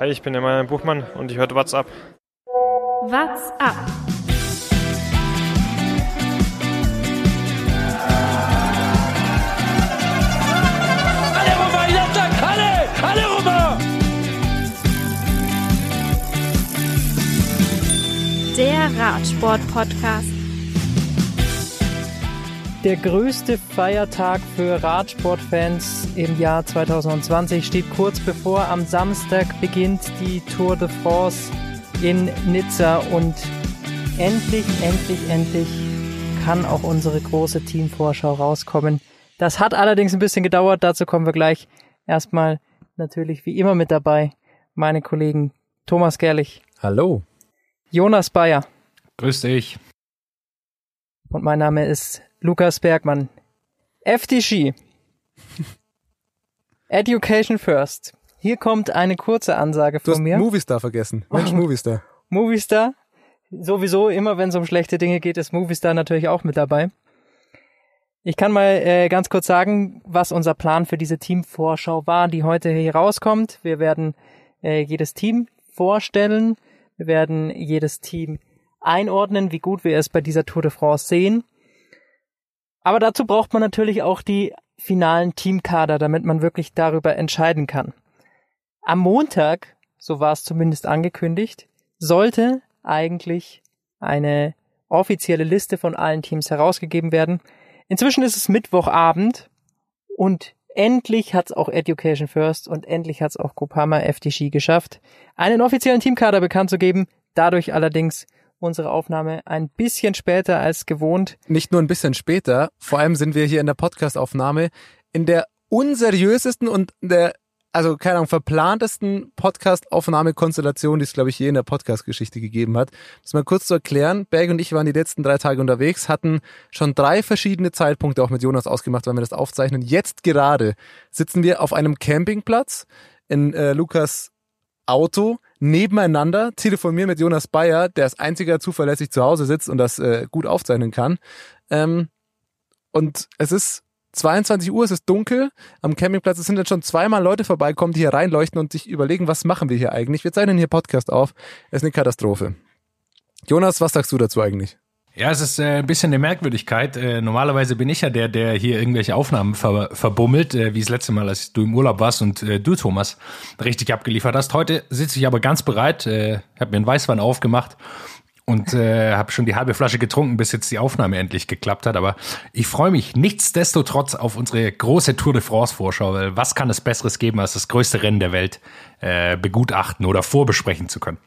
Hi, ich bin Emanuel Buchmann und ich höre WhatsApp. What's up? Alle rüber, Jattak, alle! Alle rüber! Der Radsport-Podcast. Der größte Feiertag für Radsportfans im Jahr 2020 steht kurz bevor. Am Samstag beginnt die Tour de France in Nizza und endlich, endlich, endlich kann auch unsere große Teamvorschau rauskommen. Das hat allerdings ein bisschen gedauert, dazu kommen wir gleich. Erstmal natürlich wie immer mit dabei meine Kollegen Thomas Gerlich, Hallo. Jonas Bayer Grüß dich. und mein Name ist Lukas Bergmann. FDG. Education First. Hier kommt eine kurze Ansage Du von hast mir. Movistar vergessen. Mensch, Movistar. Movistar. Sowieso immer, wenn es um schlechte Dinge geht, ist Movistar natürlich auch mit dabei. Ich kann mal äh, ganz kurz sagen, was unser Plan für diese Teamvorschau war, die heute hier rauskommt. Wir werden äh, jedes Team vorstellen. Wir werden jedes Team einordnen, wie gut wir es bei dieser Tour de France sehen. Aber dazu braucht man natürlich auch die finalen Teamkader, damit man wirklich darüber entscheiden kann. Am Montag, so war es zumindest angekündigt, sollte eigentlich eine offizielle Liste von allen Teams herausgegeben werden. Inzwischen ist es Mittwochabend und endlich hat's auch Education First und endlich hat's auch Groupama FDG geschafft, einen offiziellen Teamkader bekannt zu geben. Dadurch allerdings unsere Aufnahme ein bisschen später als gewohnt. Nicht nur ein bisschen später, vor allem sind wir hier in der Podcastaufnahme in der unseriösesten und der, also keine Ahnung, verplantesten Podcast-Aufnahmekonstellation, die es, glaube ich, je in der Podcast-Geschichte gegeben hat. Das mal kurz zu erklären. Berg und ich waren die letzten drei Tage unterwegs, hatten schon drei verschiedene Zeitpunkte auch mit Jonas ausgemacht, weil wir das aufzeichnen. Jetzt gerade sitzen wir auf einem Campingplatz in äh, Lukas Auto nebeneinander, telefonieren mit Jonas Bayer, der als einziger zuverlässig zu Hause sitzt und das äh, gut aufzeichnen kann. Ähm, und es ist 22 Uhr, es ist dunkel am Campingplatz. Es sind jetzt schon zweimal Leute vorbeikommen, die hier reinleuchten und sich überlegen, was machen wir hier eigentlich? Wir zeichnen hier Podcast auf. Es ist eine Katastrophe. Jonas, was sagst du dazu eigentlich? Ja, es ist äh, ein bisschen eine Merkwürdigkeit. Äh, normalerweise bin ich ja der, der hier irgendwelche Aufnahmen ver verbummelt, äh, wie das letzte Mal, als du im Urlaub warst und äh, du, Thomas, richtig abgeliefert hast. Heute sitze ich aber ganz bereit, äh, habe mir einen Weißwein aufgemacht und äh, habe schon die halbe Flasche getrunken, bis jetzt die Aufnahme endlich geklappt hat. Aber ich freue mich nichtsdestotrotz auf unsere große Tour de France Vorschau, weil was kann es Besseres geben, als das größte Rennen der Welt äh, begutachten oder vorbesprechen zu können?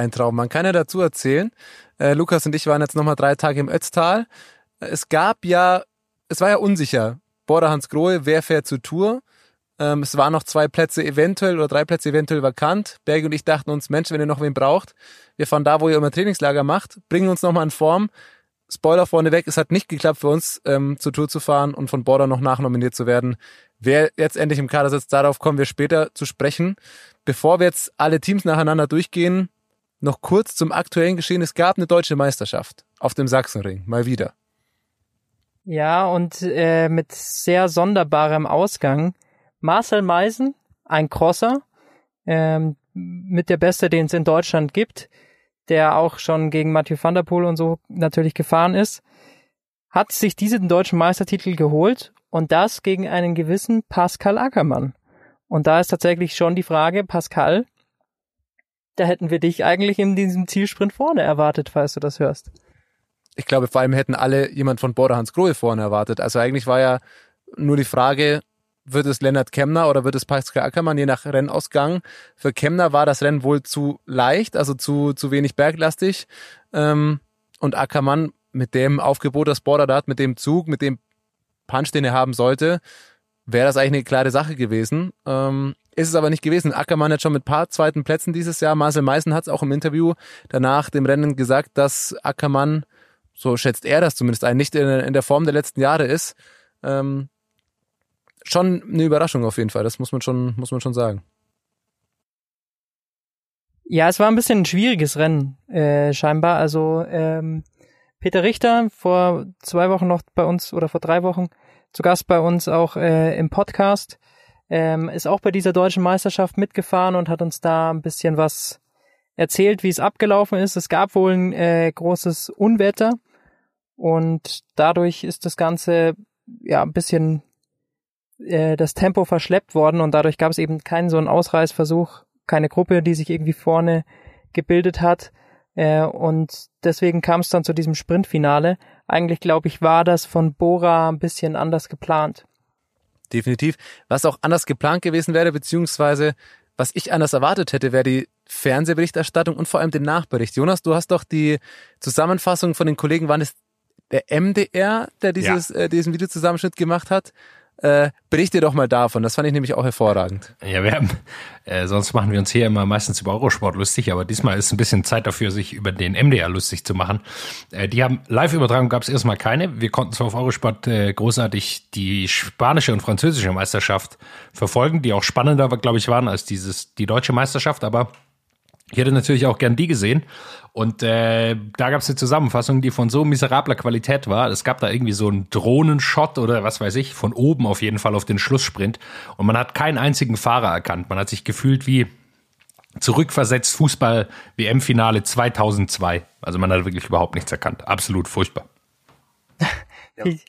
Ein Traum. Man kann ja dazu erzählen, äh, Lukas und ich waren jetzt nochmal drei Tage im Ötztal. Es gab ja, es war ja unsicher. Border Hans Grohe, wer fährt zur Tour? Ähm, es waren noch zwei Plätze eventuell oder drei Plätze eventuell vakant. Berg und ich dachten uns, Mensch, wenn ihr noch wen braucht, wir fahren da, wo ihr immer Trainingslager macht, bringen uns nochmal in Form. Spoiler vorneweg, es hat nicht geklappt für uns, ähm, zur Tour zu fahren und von Border noch nachnominiert zu werden. Wer jetzt endlich im Kader sitzt, darauf kommen wir später zu sprechen. Bevor wir jetzt alle Teams nacheinander durchgehen, noch kurz zum aktuellen Geschehen. Es gab eine deutsche Meisterschaft auf dem Sachsenring, mal wieder. Ja, und äh, mit sehr sonderbarem Ausgang. Marcel Meisen, ein Crosser, ähm, mit der Beste, den es in Deutschland gibt, der auch schon gegen Mathieu van der Poel und so natürlich gefahren ist, hat sich diesen deutschen Meistertitel geholt und das gegen einen gewissen Pascal Ackermann. Und da ist tatsächlich schon die Frage, Pascal, da hätten wir dich eigentlich in diesem Zielsprint vorne erwartet, falls du das hörst. Ich glaube, vor allem hätten alle jemand von Border Hans Grohe vorne erwartet. Also eigentlich war ja nur die Frage, wird es Lennart Kemner oder wird es Pascal Ackermann, je nach Rennausgang. Für Kemner war das Rennen wohl zu leicht, also zu, zu wenig berglastig. Ähm, und Ackermann mit dem Aufgebot, das Border da hat, mit dem Zug, mit dem Punch, den er haben sollte, wäre das eigentlich eine klare Sache gewesen. Ähm, ist es aber nicht gewesen. Ackermann hat schon mit paar zweiten Plätzen dieses Jahr. Marcel Meißen hat es auch im Interview danach dem Rennen gesagt, dass Ackermann, so schätzt er das zumindest ein, nicht in, in der Form der letzten Jahre ist. Ähm, schon eine Überraschung auf jeden Fall. Das muss man schon, muss man schon sagen. Ja, es war ein bisschen ein schwieriges Rennen, äh, scheinbar. Also ähm, Peter Richter vor zwei Wochen noch bei uns oder vor drei Wochen zu Gast bei uns auch äh, im Podcast. ähm, ist auch bei dieser deutschen Meisterschaft mitgefahren und hat uns da ein bisschen was erzählt, wie es abgelaufen ist. Es gab wohl ein äh, großes Unwetter und dadurch ist das Ganze ja ein bisschen äh, das Tempo verschleppt worden und dadurch gab es eben keinen so einen Ausreißversuch, keine Gruppe, die sich irgendwie vorne gebildet hat. Äh, und deswegen kam es dann zu diesem Sprintfinale. Eigentlich glaube ich, war das von Bora ein bisschen anders geplant. Definitiv. Was auch anders geplant gewesen wäre, beziehungsweise was ich anders erwartet hätte, wäre die Fernsehberichterstattung und vor allem den Nachbericht. Jonas, du hast doch die Zusammenfassung von den Kollegen, waren es der MDR, der dieses, ja. äh, diesen Videozusammenschnitt gemacht hat? Äh, berichte doch mal davon. Das fand ich nämlich auch hervorragend. Ja, wir haben, äh, sonst machen wir uns hier immer meistens über Eurosport lustig, aber diesmal ist ein bisschen Zeit dafür, sich über den MDR lustig zu machen. Äh, die haben Live-Übertragung gab es erstmal keine. Wir konnten zwar auf Eurosport äh, großartig die spanische und französische Meisterschaft verfolgen, die auch spannender, glaube ich, waren als dieses die deutsche Meisterschaft, aber ich hätte natürlich auch gern die gesehen. Und äh, da gab es eine Zusammenfassung, die von so miserabler Qualität war. Es gab da irgendwie so einen Drohnenshot oder was weiß ich, von oben auf jeden Fall auf den Schlusssprint. Und man hat keinen einzigen Fahrer erkannt. Man hat sich gefühlt wie zurückversetzt Fußball-WM-Finale 2002. Also man hat wirklich überhaupt nichts erkannt. Absolut furchtbar.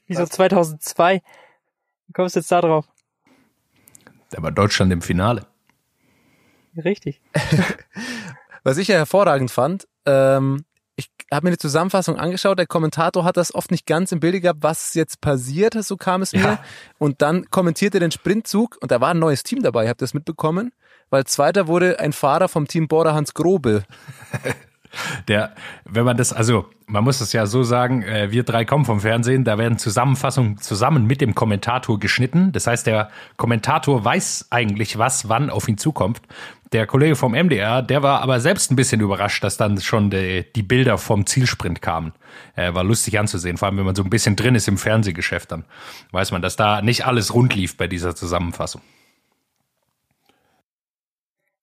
Wieso 2002? Wie kommst du jetzt da drauf? Da war Deutschland im Finale. Richtig. Was ich ja hervorragend fand, ähm, ich habe mir die Zusammenfassung angeschaut, der Kommentator hat das oft nicht ganz im Bilde gehabt, was jetzt passiert, so kam es mir. Ja. Und dann kommentierte den Sprintzug und da war ein neues Team dabei, habt ihr das mitbekommen? Weil zweiter wurde ein Fahrer vom Team Border Hans Grobe. Der, wenn man das, also man muss es ja so sagen, äh, wir drei kommen vom Fernsehen, da werden Zusammenfassungen zusammen mit dem Kommentator geschnitten. Das heißt, der Kommentator weiß eigentlich, was wann auf ihn zukommt. Der Kollege vom MDR, der war aber selbst ein bisschen überrascht, dass dann schon die, die Bilder vom Zielsprint kamen. Äh, war lustig anzusehen, vor allem wenn man so ein bisschen drin ist im Fernsehgeschäft, dann weiß man, dass da nicht alles rund lief bei dieser Zusammenfassung.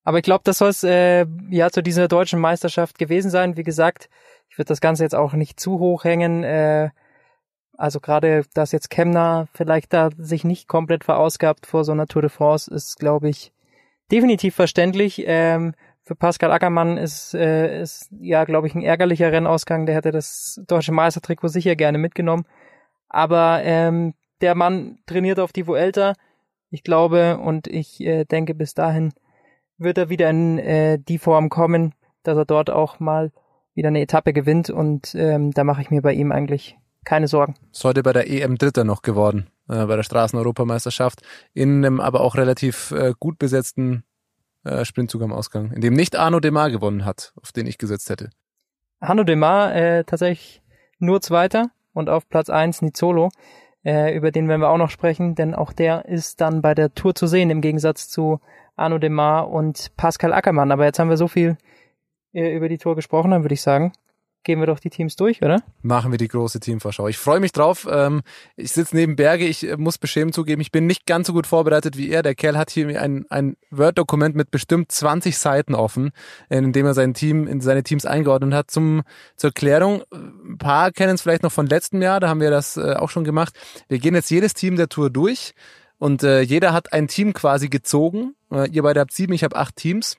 Aber ich glaube, das soll es äh, ja zu dieser deutschen Meisterschaft gewesen sein. Wie gesagt, ich würde das Ganze jetzt auch nicht zu hoch hängen. Äh, also gerade, dass jetzt Kemner vielleicht da sich nicht komplett verausgabt vor so einer Tour de France, ist, glaube ich, definitiv verständlich. Ähm, für Pascal Ackermann ist, äh, ist ja, glaube ich, ein ärgerlicher Rennausgang. Der hätte das deutsche Meistertrikot sicher gerne mitgenommen. Aber ähm, der Mann trainiert auf die Vuelta. Ich glaube und ich äh, denke, bis dahin wird er wieder in äh, die Form kommen, dass er dort auch mal wieder eine Etappe gewinnt und ähm, da mache ich mir bei ihm eigentlich keine Sorgen. Ist heute bei der EM Dritter noch geworden, äh, bei der Straßeneuropameisterschaft, in einem aber auch relativ äh, gut besetzten äh, Sprintzug am Ausgang, in dem nicht Arno Demar gewonnen hat, auf den ich gesetzt hätte. Arno Demar äh, tatsächlich nur Zweiter und auf Platz eins Nizolo, äh, über den werden wir auch noch sprechen, denn auch der ist dann bei der Tour zu sehen, im Gegensatz zu Arno Demar und Pascal Ackermann. Aber jetzt haben wir so viel äh, über die Tour gesprochen, dann würde ich sagen, gehen wir doch die Teams durch, oder? Machen wir die große Teamvorschau. Ich freue mich drauf. Ähm, ich sitze neben Berge. Ich äh, muss beschämt zugeben, ich bin nicht ganz so gut vorbereitet wie er. Der Kerl hat hier ein, ein Word-Dokument mit bestimmt 20 Seiten offen, in dem er sein Team, in seine Teams eingeordnet hat. Zum, zur Klärung, ein paar kennen es vielleicht noch von letztem Jahr, da haben wir das äh, auch schon gemacht. Wir gehen jetzt jedes Team der Tour durch und äh, jeder hat ein Team quasi gezogen. Äh, ihr beide habt sieben, ich habe acht Teams.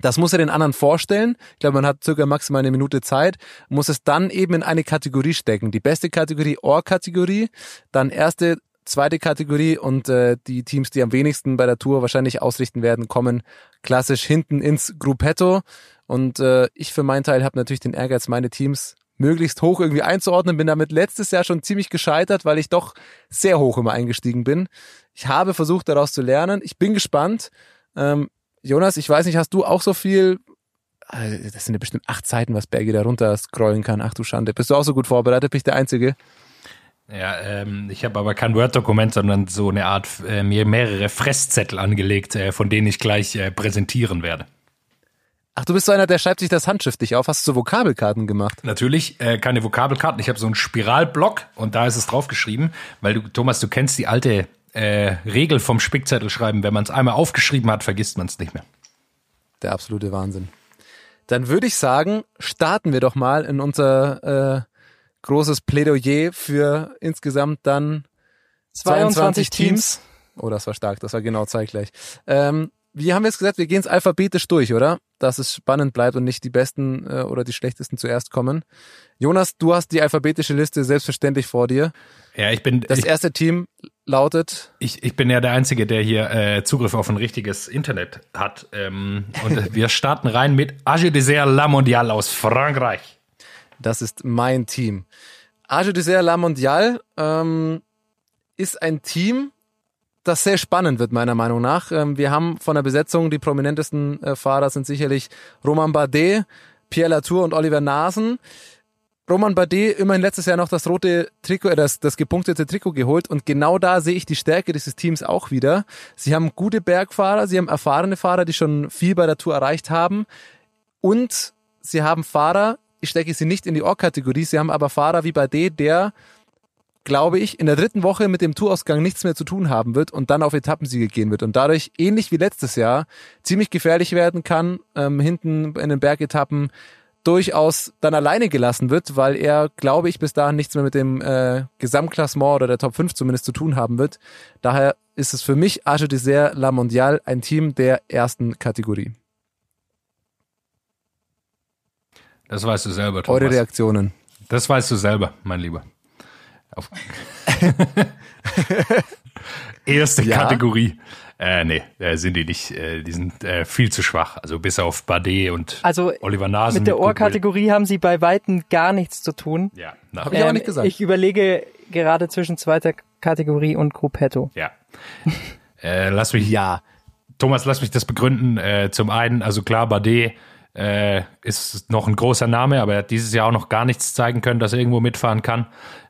Das muss er den anderen vorstellen. Ich glaube, man hat circa maximal eine Minute Zeit, muss es dann eben in eine Kategorie stecken. Die beste Kategorie, Ohr-Kategorie, dann erste, zweite Kategorie und äh, die Teams, die am wenigsten bei der Tour wahrscheinlich ausrichten werden, kommen klassisch hinten ins Gruppetto. Und äh, ich für meinen Teil habe natürlich den Ehrgeiz, meine Teams möglichst hoch irgendwie einzuordnen. Bin damit letztes Jahr schon ziemlich gescheitert, weil ich doch sehr hoch immer eingestiegen bin. Ich habe versucht, daraus zu lernen. Ich bin gespannt. Ähm, Jonas, ich weiß nicht, hast du auch so viel? Äh, das sind ja bestimmt acht Seiten, was Bergi da runter scrollen kann. Ach du Schande. Bist du auch so gut vorbereitet? Bin ich der Einzige? Ja, ähm, ich habe aber kein Word-Dokument, sondern so eine Art, äh, mir mehrere Fresszettel angelegt, äh, von denen ich gleich äh, präsentieren werde. Ach, du bist so einer, der schreibt sich das handschriftlich auf. Hast du so Vokabelkarten gemacht? Natürlich, äh, keine Vokabelkarten. Ich habe so einen Spiralblock und da ist es draufgeschrieben, weil du, Thomas, du kennst die alte äh, Regel vom Spickzettel schreiben. Wenn man es einmal aufgeschrieben hat, vergisst man es nicht mehr. Der absolute Wahnsinn. Dann würde ich sagen, starten wir doch mal in unser äh, großes Plädoyer für insgesamt dann 22, 22 Teams. Oh, das war stark, das war genau zeitgleich. Ähm, wie haben wir es gesagt? Wir gehen es alphabetisch durch, oder? Dass es spannend bleibt und nicht die besten äh, oder die schlechtesten zuerst kommen. Jonas, du hast die alphabetische Liste selbstverständlich vor dir. Ja, ich bin. Das ich, erste Team lautet. Ich, ich bin ja der Einzige, der hier äh, Zugriff auf ein richtiges Internet hat. Ähm, und wir starten rein mit Age Dessert La Mondiale aus Frankreich. Das ist mein Team. Age Dessert La Mondiale ähm, ist ein Team, das sehr spannend wird, meiner Meinung nach. Ähm, wir haben von der Besetzung, die prominentesten äh, Fahrer sind sicherlich Roman Bardet, Pierre Latour und Oliver Nasen. Roman Bardet immerhin letztes Jahr noch das rote Trikot, äh, das, das gepunktete Trikot geholt und genau da sehe ich die Stärke dieses Teams auch wieder. Sie haben gute Bergfahrer, sie haben erfahrene Fahrer, die schon viel bei der Tour erreicht haben und sie haben Fahrer, ich stecke sie nicht in die Org-Kategorie, sie haben aber Fahrer wie Bardet, der glaube ich, in der dritten Woche mit dem Tourausgang nichts mehr zu tun haben wird und dann auf Etappensiege gehen wird und dadurch ähnlich wie letztes Jahr ziemlich gefährlich werden kann, ähm, hinten in den Bergetappen durchaus dann alleine gelassen wird, weil er, glaube ich, bis dahin nichts mehr mit dem äh, Gesamtklassement oder der Top 5 zumindest zu tun haben wird. Daher ist es für mich Arche Dessert La Mondiale ein Team der ersten Kategorie. Das weißt du selber, Thomas. Eure Reaktionen. Das weißt du selber, mein Lieber. Auf Erste Ja. Kategorie. Äh, nee, äh, sind die nicht. Äh, die sind äh, viel zu schwach. Also bis auf Bardet und Also Oliver Nasen. mit der. Ohrkategorie haben sie bei Weitem gar nichts zu tun. Ja, na, Hab ich aber nicht gesagt. Ich überlege gerade zwischen zweiter Kategorie und Gruppetto. ja. äh, lass mich, Ja. Thomas, lass mich das begründen. Äh, zum einen, also klar, Bardet äh, ist noch ein großer Name, aber er hat dieses Jahr auch noch gar nichts zeigen können, dass er irgendwo mitfahren kann.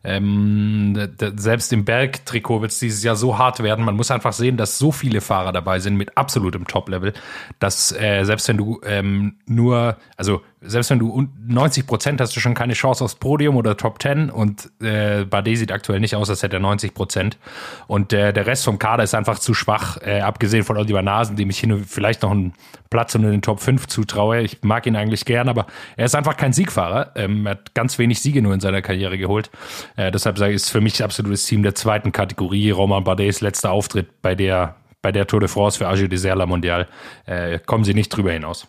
Ähm, selbst im Bergtrikot wird es dieses Jahr so hart werden. Man muss einfach sehen, dass so viele Fahrer dabei sind mit absolutem Top-Level, dass äh, selbst wenn du ähm, nur, also selbst wenn du un- 90 Prozent hast du schon keine Chance aufs Podium oder Top 10 und äh, Bardet sieht aktuell nicht aus, als hätte er 90 Prozent. Und äh, der Rest vom Kader ist einfach zu schwach, äh, abgesehen von Oliver Nasen, dem ich hin vielleicht noch einen Platz unter den Top 5 zutraue. Ich mag ihn eigentlich gern, aber er ist einfach kein Siegfahrer. Ähm, er hat ganz wenig Siege nur in seiner Karriere geholt. Äh, deshalb sage ich, ist für mich absolutes Team der zweiten Kategorie. Roman Bardets letzter Auftritt bei der, bei der Tour de France für Age Dessert La Mondiale. Äh, kommen sie nicht drüber hinaus.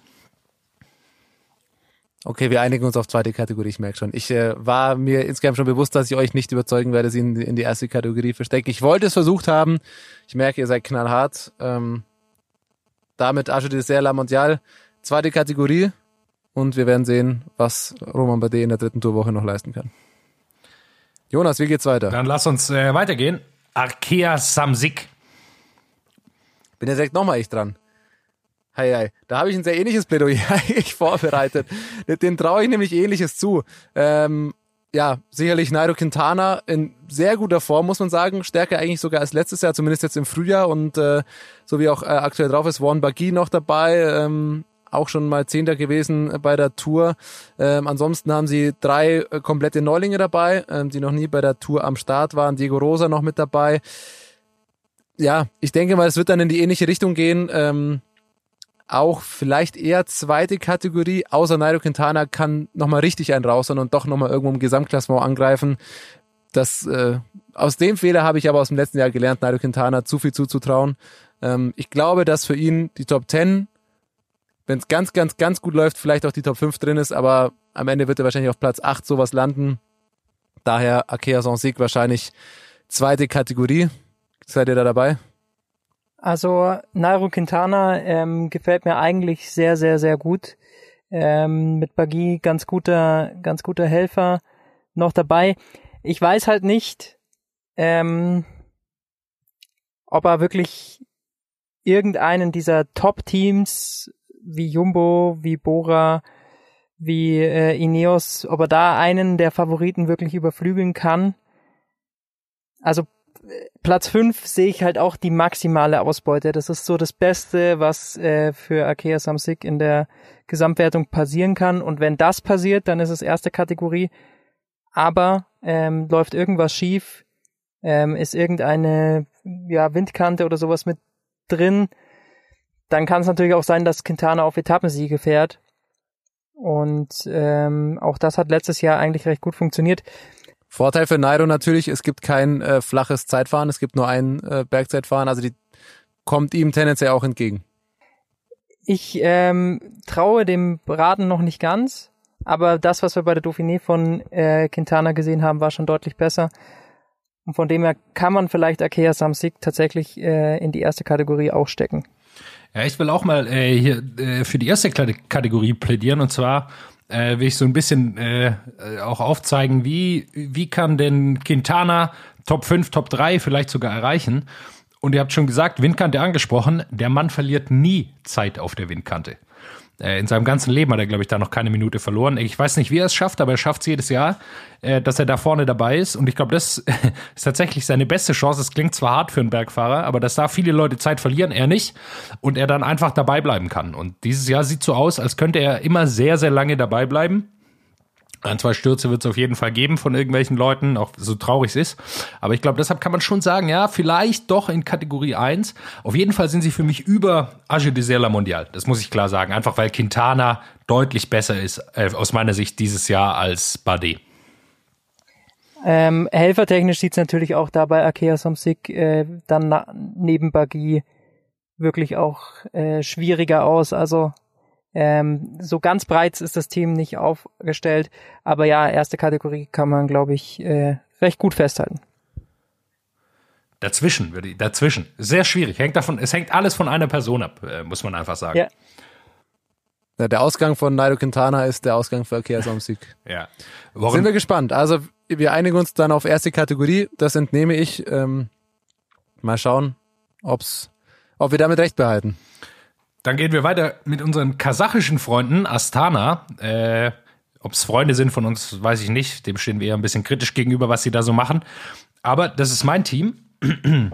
Okay, wir einigen uns auf zweite Kategorie, ich merke schon. Ich äh, war mir insgesamt schon bewusst, dass ich euch nicht überzeugen werde, sie in, die- in die erste Kategorie verstecken. Ich wollte es versucht haben. Ich merke, ihr seid knallhart. Ähm, damit Arche Dessert La Mondiale, zweite Kategorie. Und wir werden sehen, was Roman Bardet in der dritten Tourwoche noch leisten kann. Jonas, wie geht's weiter? Dann lass uns äh, weitergehen. Arkea Samsic. Bin ja direkt nochmal ich dran. Hei, hei. Da habe ich ein sehr ähnliches Plädoyer eigentlich vorbereitet. Den traue ich nämlich ähnliches zu. Ähm, ja, sicherlich Nairo Quintana in sehr guter Form, muss man sagen. Stärker eigentlich sogar als letztes Jahr, zumindest jetzt im Frühjahr. Und äh, so wie auch äh, aktuell drauf ist, Warren Bagui noch dabei. Ähm, auch schon mal Zehnter gewesen bei der Tour. Ähm, ansonsten haben sie drei äh, komplette Neulinge dabei, ähm, die noch nie bei der Tour am Start waren. Diego Rosa noch mit dabei ja, ich denke mal, es wird dann in die ähnliche Richtung gehen. Ähm, auch vielleicht eher zweite Kategorie, außer Nairo Quintana kann nochmal richtig einen raushauen und doch nochmal irgendwo im Gesamtklassement angreifen. Das, äh, aus dem Fehler habe ich aber aus dem letzten Jahr gelernt, Nairo Quintana zu viel zuzutrauen. Ähm, ich glaube, dass für ihn die Top 10, wenn es ganz, ganz, ganz gut läuft, vielleicht auch die Top 5 drin ist, aber am Ende wird er wahrscheinlich auf Platz 8 sowas landen. Daher Akea Sieg wahrscheinlich zweite Kategorie. Seid ihr da dabei? Also Nairo Quintana ähm, gefällt mir eigentlich sehr, sehr, sehr gut. Ähm, mit Bagui ganz guter, ganz guter Helfer noch dabei. Ich weiß halt nicht, ähm, ob er wirklich irgendeinen dieser Top-Teams wie Jumbo, wie Bora, wie äh, Ineos, ob er da einen der Favoriten wirklich überflügeln kann. Also Platz 5 sehe ich halt auch die maximale Ausbeute. Das ist so das Beste, was äh, für Arkea Samsic in der Gesamtwertung passieren kann. Und wenn das passiert, dann ist es erste Kategorie. Aber ähm, läuft irgendwas schief, ähm, ist irgendeine ja, Windkante oder sowas mit drin, dann kann es natürlich auch sein, dass Quintana auf Etappensiege fährt. Und ähm, auch das hat letztes Jahr eigentlich recht gut funktioniert. Vorteil für Nairo natürlich, es gibt kein äh, flaches Zeitfahren, es gibt nur ein äh, Bergzeitfahren, also die kommt ihm tendenziell auch entgegen. Ich ähm, traue dem Braten noch nicht ganz, aber das, was wir bei der Dauphiné von äh, Quintana gesehen haben, war schon deutlich besser. Und von dem her kann man vielleicht Akea Samsic tatsächlich äh, in die erste Kategorie auch stecken. Ja, ich will auch mal äh, hier äh, für die erste Kategorie plädieren und zwar äh, will ich so ein bisschen äh, auch aufzeigen, wie, wie kann denn Quintana Top 5, Top 3 vielleicht sogar erreichen. Und ihr habt schon gesagt, Windkante angesprochen, der Mann verliert nie Zeit auf der Windkante. Äh, in seinem ganzen Leben hat er, glaube ich, da noch keine Minute verloren. Ich weiß nicht, wie er es schafft, aber er schafft es jedes Jahr, äh, dass er da vorne dabei ist. Und ich glaube, das ist tatsächlich seine beste Chance. Es klingt zwar hart für einen Bergfahrer, aber dass da viele Leute Zeit verlieren, er nicht. Und er dann einfach dabei bleiben kann. Und dieses Jahr sieht so aus, als könnte er immer sehr, sehr lange dabei bleiben. Ein, zwei Stürze wird es auf jeden Fall geben von irgendwelchen Leuten, auch so traurig es ist. Aber ich glaube, deshalb kann man schon sagen, ja, vielleicht doch in Kategorie 1. Auf jeden Fall sind sie für mich über Age de Serla Mondial. Das muss ich klar sagen. Einfach weil Quintana deutlich besser ist, äh, aus meiner Sicht dieses Jahr als Bardet. Ähm, helfertechnisch sieht es natürlich auch da bei Akea Somsik äh, dann neben Bagi wirklich auch äh, schwieriger aus. Also ähm, so ganz breit ist das Team nicht aufgestellt, aber ja, erste Kategorie kann man, glaube ich, äh, recht gut festhalten. Dazwischen, würde ich, dazwischen. Sehr schwierig. Hängt davon, es hängt alles von einer Person ab, äh, muss man einfach sagen. Ja. ja. der Ausgang von Nairo Quintana ist der Ausgang für Akea Samsic. ja. Warum? Sind wir gespannt. Also, wir einigen uns dann auf erste Kategorie. Das entnehme ich. Ähm, mal schauen, ob's, ob wir damit recht behalten. Dann gehen wir weiter mit unseren kasachischen Freunden Astana. Äh, Ob es Freunde sind von uns, weiß ich nicht. Dem stehen wir eher ein bisschen kritisch gegenüber, was sie da so machen. Aber das ist mein Team.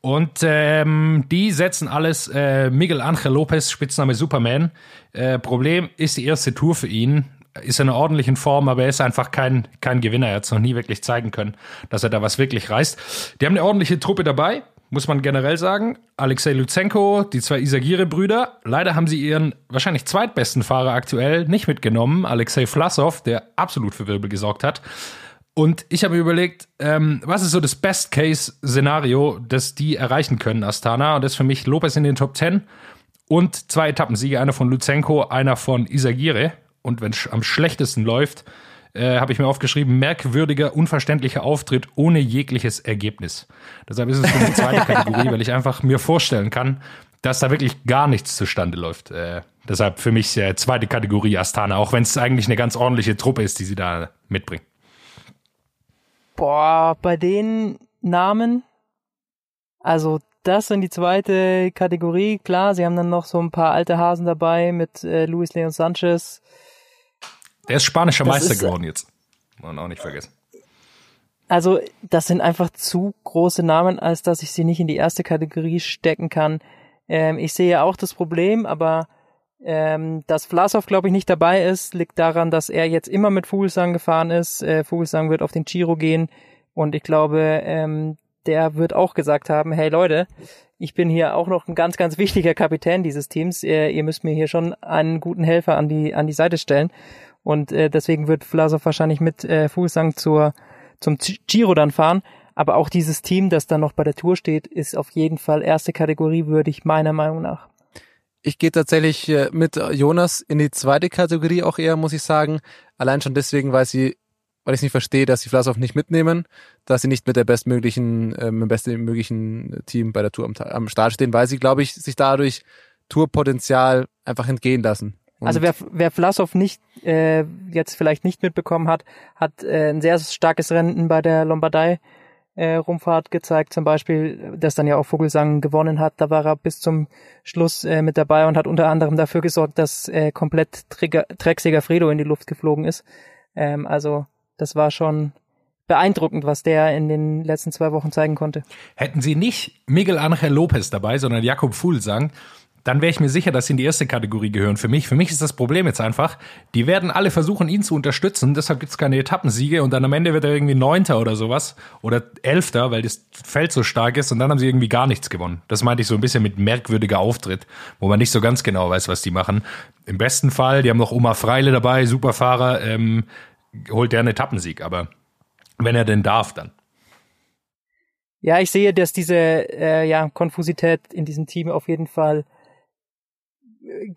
Und ähm, die setzen alles äh, Miguel Angel Lopez, Spitzname Superman. Äh, Problem ist die erste Tour für ihn. Ist in einer ordentlichen Form, aber er ist einfach kein, kein Gewinner. Er hat es noch nie wirklich zeigen können, dass er da was wirklich reißt. Die haben eine ordentliche Truppe dabei muss man generell sagen. Alexei Lutsenko, die zwei Isagire-Brüder. Leider haben sie ihren wahrscheinlich zweitbesten Fahrer aktuell nicht mitgenommen, Alexei Vlasov, der absolut für Wirbel gesorgt hat. Und ich habe mir überlegt, ähm, was ist so das Best-Case-Szenario, das die erreichen können, Astana? Und das ist für mich Lopez in den Top 10 und zwei Etappensiege, einer von Lutsenko, einer von Isagire. Und wenn es am schlechtesten läuft, äh, habe ich mir aufgeschrieben, merkwürdiger, unverständlicher Auftritt ohne jegliches Ergebnis. Deshalb ist es für die zweite Kategorie, weil ich einfach mir vorstellen kann, dass da wirklich gar nichts zustande läuft. Äh, deshalb für mich äh, zweite Kategorie Astana, auch wenn es eigentlich eine ganz ordentliche Truppe ist, die sie da mitbringen. Boah, bei den Namen, also das in die zweite Kategorie, klar, sie haben dann noch so ein paar alte Hasen dabei mit äh, Luis Leon Sanchez, der ist spanischer das Meister ist, geworden jetzt. Man auch nicht vergessen. Also, das sind einfach zu große Namen, als dass ich sie nicht in die erste Kategorie stecken kann. Ähm, ich sehe auch das Problem, aber ähm, dass Vlasov, glaube ich, nicht dabei ist, liegt daran, dass er jetzt immer mit Vogelsang gefahren ist. Äh, Vogelsang wird auf den Giro gehen und ich glaube, ähm, der wird auch gesagt haben, hey Leute, ich bin hier auch noch ein ganz, ganz wichtiger Kapitän dieses Teams. Ihr, ihr müsst mir hier schon einen guten Helfer an die, an die Seite stellen. Und äh, deswegen wird Vlasov wahrscheinlich mit äh, Fuglsang zur, zum Giro dann fahren. Aber auch dieses Team, das dann noch bei der Tour steht, ist auf jeden Fall erste Kategorie würdig, meiner Meinung nach. Ich gehe tatsächlich äh, mit Jonas in die zweite Kategorie auch eher, muss ich sagen. Allein schon deswegen, weil sie, weil ich nicht verstehe, dass sie Vlasov nicht mitnehmen, dass sie nicht mit der bestmöglichen, äh, mit dem bestmöglichen Team bei der Tour am, am Start stehen, weil sie, glaube ich, sich dadurch Tourpotenzial einfach entgehen lassen. Also wer, wer Vlasov nicht äh, jetzt vielleicht nicht mitbekommen hat, hat äh, ein sehr starkes Rennen bei der Lombardei äh, Rumfahrt gezeigt, zum Beispiel, das dann ja auch Vogelsang gewonnen hat. Da war er bis zum Schluss äh, mit dabei und hat unter anderem dafür gesorgt, dass äh, komplett Träger, Fredo in die Luft geflogen ist. Ähm, also das war schon beeindruckend, was der in den letzten zwei Wochen zeigen konnte. Hätten sie nicht Miguel Angel Lopez dabei, sondern Jakob Fuglsang, dann wäre ich mir sicher, dass sie in die erste Kategorie gehören. Für mich, für mich ist das Problem jetzt einfach, die werden alle versuchen, ihn zu unterstützen, deshalb gibt es keine Etappensiege und dann am Ende wird er irgendwie Neunter oder sowas oder Elfter, weil das Feld so stark ist und dann haben sie irgendwie gar nichts gewonnen. Das meinte ich so ein bisschen mit merkwürdiger Auftritt, wo man nicht so ganz genau weiß, was die machen. Im besten Fall, die haben noch Oma Freile dabei, Superfahrer, ähm, holt der einen Etappensieg, aber Wenn er denn darf, dann. Ja, ich sehe, dass diese äh, ja, Konfusität in diesem Team auf jeden Fall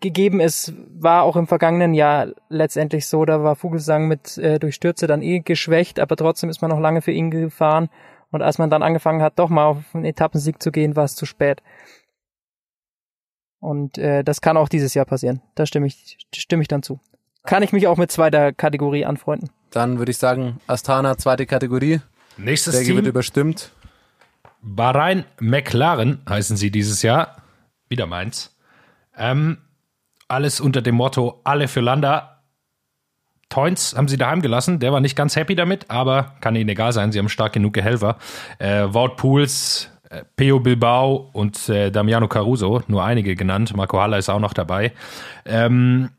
gegeben ist, war auch im vergangenen Jahr letztendlich so, da war Vogelsang mit äh, durch Stürze dann eh geschwächt, aber trotzdem ist man noch lange für ihn gefahren und als man dann angefangen hat, doch mal auf einen Etappensieg zu gehen, war es zu spät. Und äh, das kann auch dieses Jahr passieren. Da stimme ich, stimme ich dann zu. Kann ich mich auch mit zweiter Kategorie anfreunden. Dann würde ich sagen, Astana, zweite Kategorie. Nächstes Der Team. wird überstimmt. Bahrain McLaren heißen sie dieses Jahr. Wieder meins. Ähm, alles unter dem Motto alle für Landa. Toins haben sie daheim gelassen. Der war nicht ganz happy damit, aber kann ihnen egal sein. Sie haben stark genug Helfer. Äh, Wout Pools, äh, Peo Bilbao und äh, Damiano Caruso, nur einige genannt. Marco Haller ist auch noch dabei. Ähm,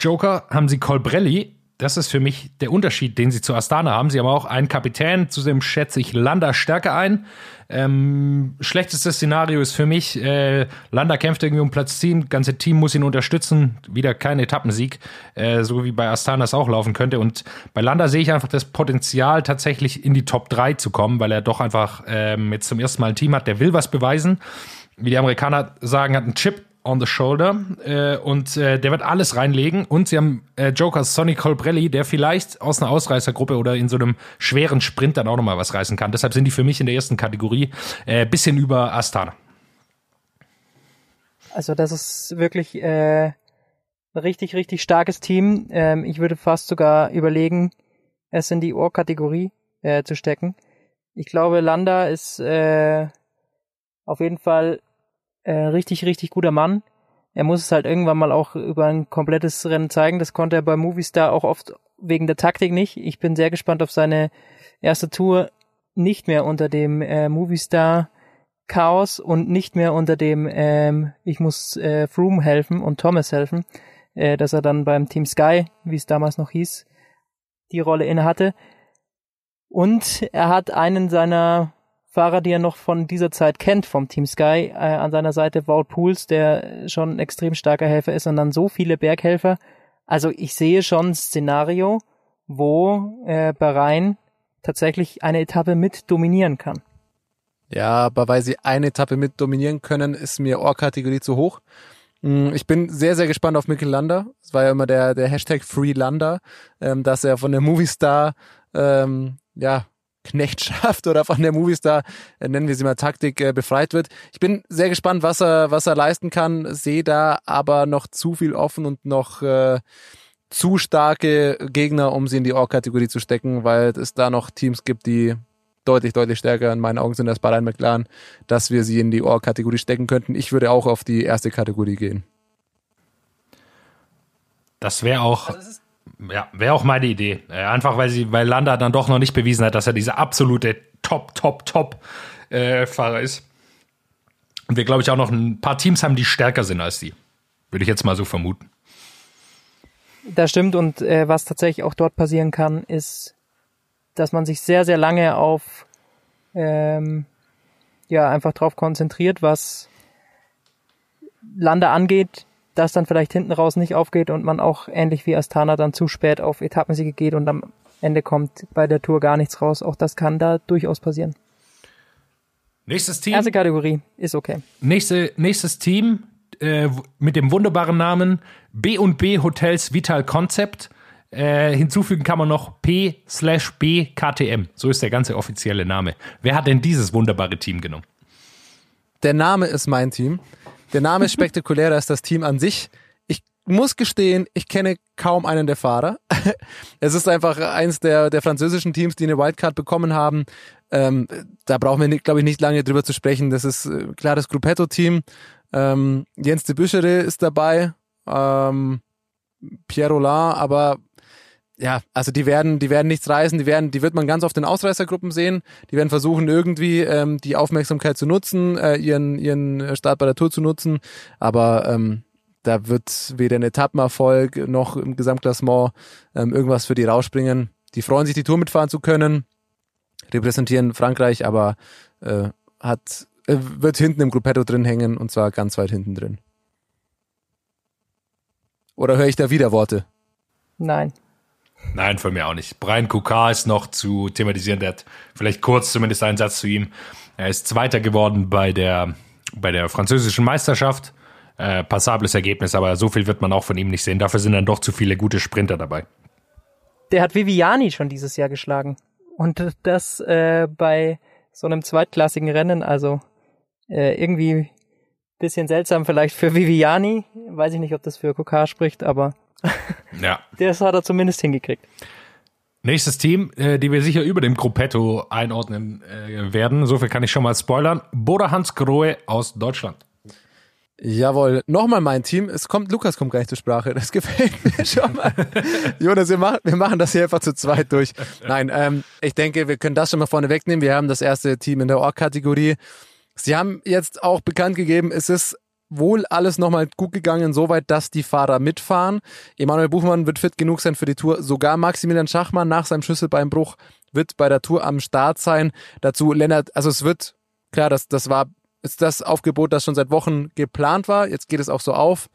Joker haben sie Colbrelli. Das ist für mich der Unterschied, den sie zu Astana haben. Sie haben auch einen Kapitän, zu dem schätze ich Landa stärker ein. Ähm, schlechtestes Szenario ist für mich, äh, Landa kämpft irgendwie um Platz 10, ganze Team muss ihn unterstützen, wieder kein Etappensieg, äh, so wie bei Astana es auch laufen könnte. Und bei Landa sehe ich einfach das Potenzial, tatsächlich in die Top 3 zu kommen, weil er doch einfach ähm, jetzt zum ersten Mal ein Team hat, der will was beweisen. Wie die Amerikaner sagen, hat einen Chip on the shoulder äh, und äh, der wird alles reinlegen und sie haben äh, Joker Sonny Colbrelli, der vielleicht aus einer Ausreißergruppe oder in so einem schweren Sprint dann auch nochmal was reißen kann. Deshalb sind die für mich in der ersten Kategorie äh, bisschen über Astana. Also das ist wirklich äh, richtig, richtig starkes Team. Ähm, ich würde fast sogar überlegen, es in die Ohrkategorie äh, zu stecken. Ich glaube, Landa ist äh, auf jeden Fall äh, richtig, richtig guter Mann. Er muss es halt irgendwann mal auch über ein komplettes Rennen zeigen. Das konnte er bei Movistar auch oft wegen der Taktik nicht. Ich bin sehr gespannt auf seine erste Tour nicht mehr unter dem äh, Movistar Chaos und nicht mehr unter dem ähm, ich muss äh, Froome helfen und Thomas helfen, äh, dass er dann beim Team Sky, wie es damals noch hieß, die Rolle inne hatte. Und er hat einen seiner Fahrer, die er noch von dieser Zeit kennt vom Team Sky, äh, an seiner Seite Wout Pools, der schon ein extrem starker Helfer ist und dann so viele Berghelfer. Also ich sehe schon ein Szenario, wo äh, Bahrain tatsächlich eine Etappe mit dominieren kann. Ja, aber weil sie eine Etappe mit dominieren können, ist mir Ohr-Kategorie zu hoch. Mm, Ich bin sehr, sehr gespannt auf Mikkel Lander. Es war ja immer der, der Hashtag FreeLander, ähm, dass er von der Movistar, ähm, ja, Knechtschaft oder von der Movistar, äh, nennen wir sie mal Taktik, äh, befreit wird. Ich bin sehr gespannt, was er, was er leisten kann, sehe da aber noch zu viel offen und noch äh, zu starke Gegner, um sie in die Ohr-Kategorie zu stecken, weil es da noch Teams gibt, die deutlich, deutlich stärker in meinen Augen sind als Bahrain McLaren, dass wir sie in die Ohr-Kategorie stecken könnten. Ich würde auch auf die erste Kategorie gehen. Das wäre auch, ja, wäre auch meine Idee. Äh, einfach weil sie, weil Landa dann doch noch nicht bewiesen hat, dass er dieser absolute Top, Top, Top äh, Fahrer ist. Und wir, glaube ich, auch noch ein paar Teams haben, die stärker sind als die. Würde ich jetzt mal so vermuten. Das stimmt und äh, was tatsächlich auch dort passieren kann, ist, dass man sich sehr, sehr lange auf ähm, ja einfach drauf konzentriert, was Lande angeht, das dann vielleicht hinten raus nicht aufgeht und man auch ähnlich wie Astana dann zu spät auf Etappensiege geht und am Ende kommt bei der Tour gar nichts raus. Auch das kann da durchaus passieren. Nächstes Team. Erste Kategorie ist okay. Nächste, nächstes Team äh, mit dem wunderbaren Namen B&B Hotels Vital Concept. Äh, hinzufügen kann man noch P slash B KTM. So ist der ganze offizielle Name. Wer hat denn dieses wunderbare Team genommen? Der Name ist mein Team. Der Name ist spektakulärer als das Team an sich. Ich muss gestehen, ich kenne kaum einen der Fahrer. Es ist einfach eins der, der französischen Teams, die eine Wildcard bekommen haben. Ähm, da brauchen wir, glaube ich, nicht lange drüber zu sprechen. Das ist äh, klar das Gruppetto-Team. Ähm, Jens de Büschere ist dabei. Ähm, Pierre Roland, aber ja, also die werden, die werden nichts reißen, die werden, die wird man ganz oft in Ausreißergruppen sehen. Die werden versuchen irgendwie ähm, die Aufmerksamkeit zu nutzen, äh, ihren ihren Start bei der Tour zu nutzen, aber ähm, da wird weder ein Etappenerfolg noch im Gesamtklassement ähm, irgendwas für die rausspringen. Die freuen sich, die Tour mitfahren zu können, repräsentieren Frankreich, aber äh, hat äh, wird hinten im Gruppetto drin hängen und zwar ganz weit hinten drin. Oder höre ich da wieder Worte? Nein. Nein, für mich auch nicht. Brian Kukar ist noch zu thematisieren. Der hat vielleicht kurz zumindest einen Satz zu ihm. Er ist Zweiter geworden bei der, bei der französischen Meisterschaft. Äh, passables Ergebnis, aber so viel wird man auch von ihm nicht sehen. Dafür sind dann doch zu viele gute Sprinter dabei. Der hat Viviani schon dieses Jahr geschlagen. Und das äh, bei so einem zweitklassigen Rennen, also äh, irgendwie bisschen seltsam vielleicht für Viviani. Weiß ich nicht, ob das für Kokar spricht, aber Ja. das hat er zumindest hingekriegt. Nächstes Team, äh, die wir sicher über dem Gruppetto einordnen äh, werden, so viel kann ich schon mal spoilern. Boda Hans Grohe aus Deutschland. Jawohl, nochmal mein Team. Es kommt, Lukas kommt gar nicht zur Sprache. Das gefällt mir schon mal. Jonas, wir machen, wir machen das hier einfach zu zweit durch. Nein, ähm, ich denke, wir können das schon mal vorne wegnehmen. Wir haben das erste Team in der Org-Kategorie. Sie haben jetzt auch bekannt gegeben, es ist wohl alles nochmal gut gegangen, soweit, dass die Fahrer mitfahren. Emanuel Buchmann wird fit genug sein für die Tour. Sogar Maximilian Schachmann nach seinem Schlüsselbeinbruch wird bei der Tour am Start sein. Dazu Lennart, also es wird, klar, das, das war, ist das Aufgebot, das schon seit Wochen geplant war. Jetzt geht es auch so auf.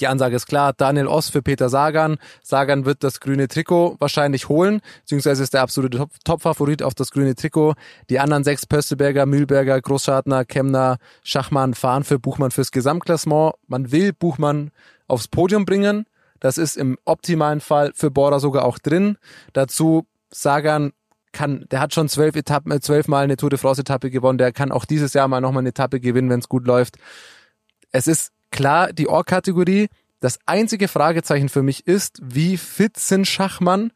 Die Ansage ist klar, Daniel Oss für Peter Sagan. Sagan wird das grüne Trikot wahrscheinlich holen, beziehungsweise ist der absolute Top- Top-Favorit auf das grüne Trikot. Die anderen sechs, Pöstelberger, Mühlberger, Großschartner, Kemner, Schachmann, fahren für Buchmann fürs Gesamtklassement. Man will Buchmann aufs Podium bringen. Das ist im optimalen Fall für Bora sogar auch drin. Dazu Sagan kann, der hat schon zwölf Etappen, äh, zwölf Mal eine Tour de France Etappe gewonnen. Der kann auch dieses Jahr mal nochmal eine Etappe gewinnen, wenn es gut läuft. Es ist klar die Org-Kategorie. Das einzige Fragezeichen für mich ist, wie fit sind Schachmann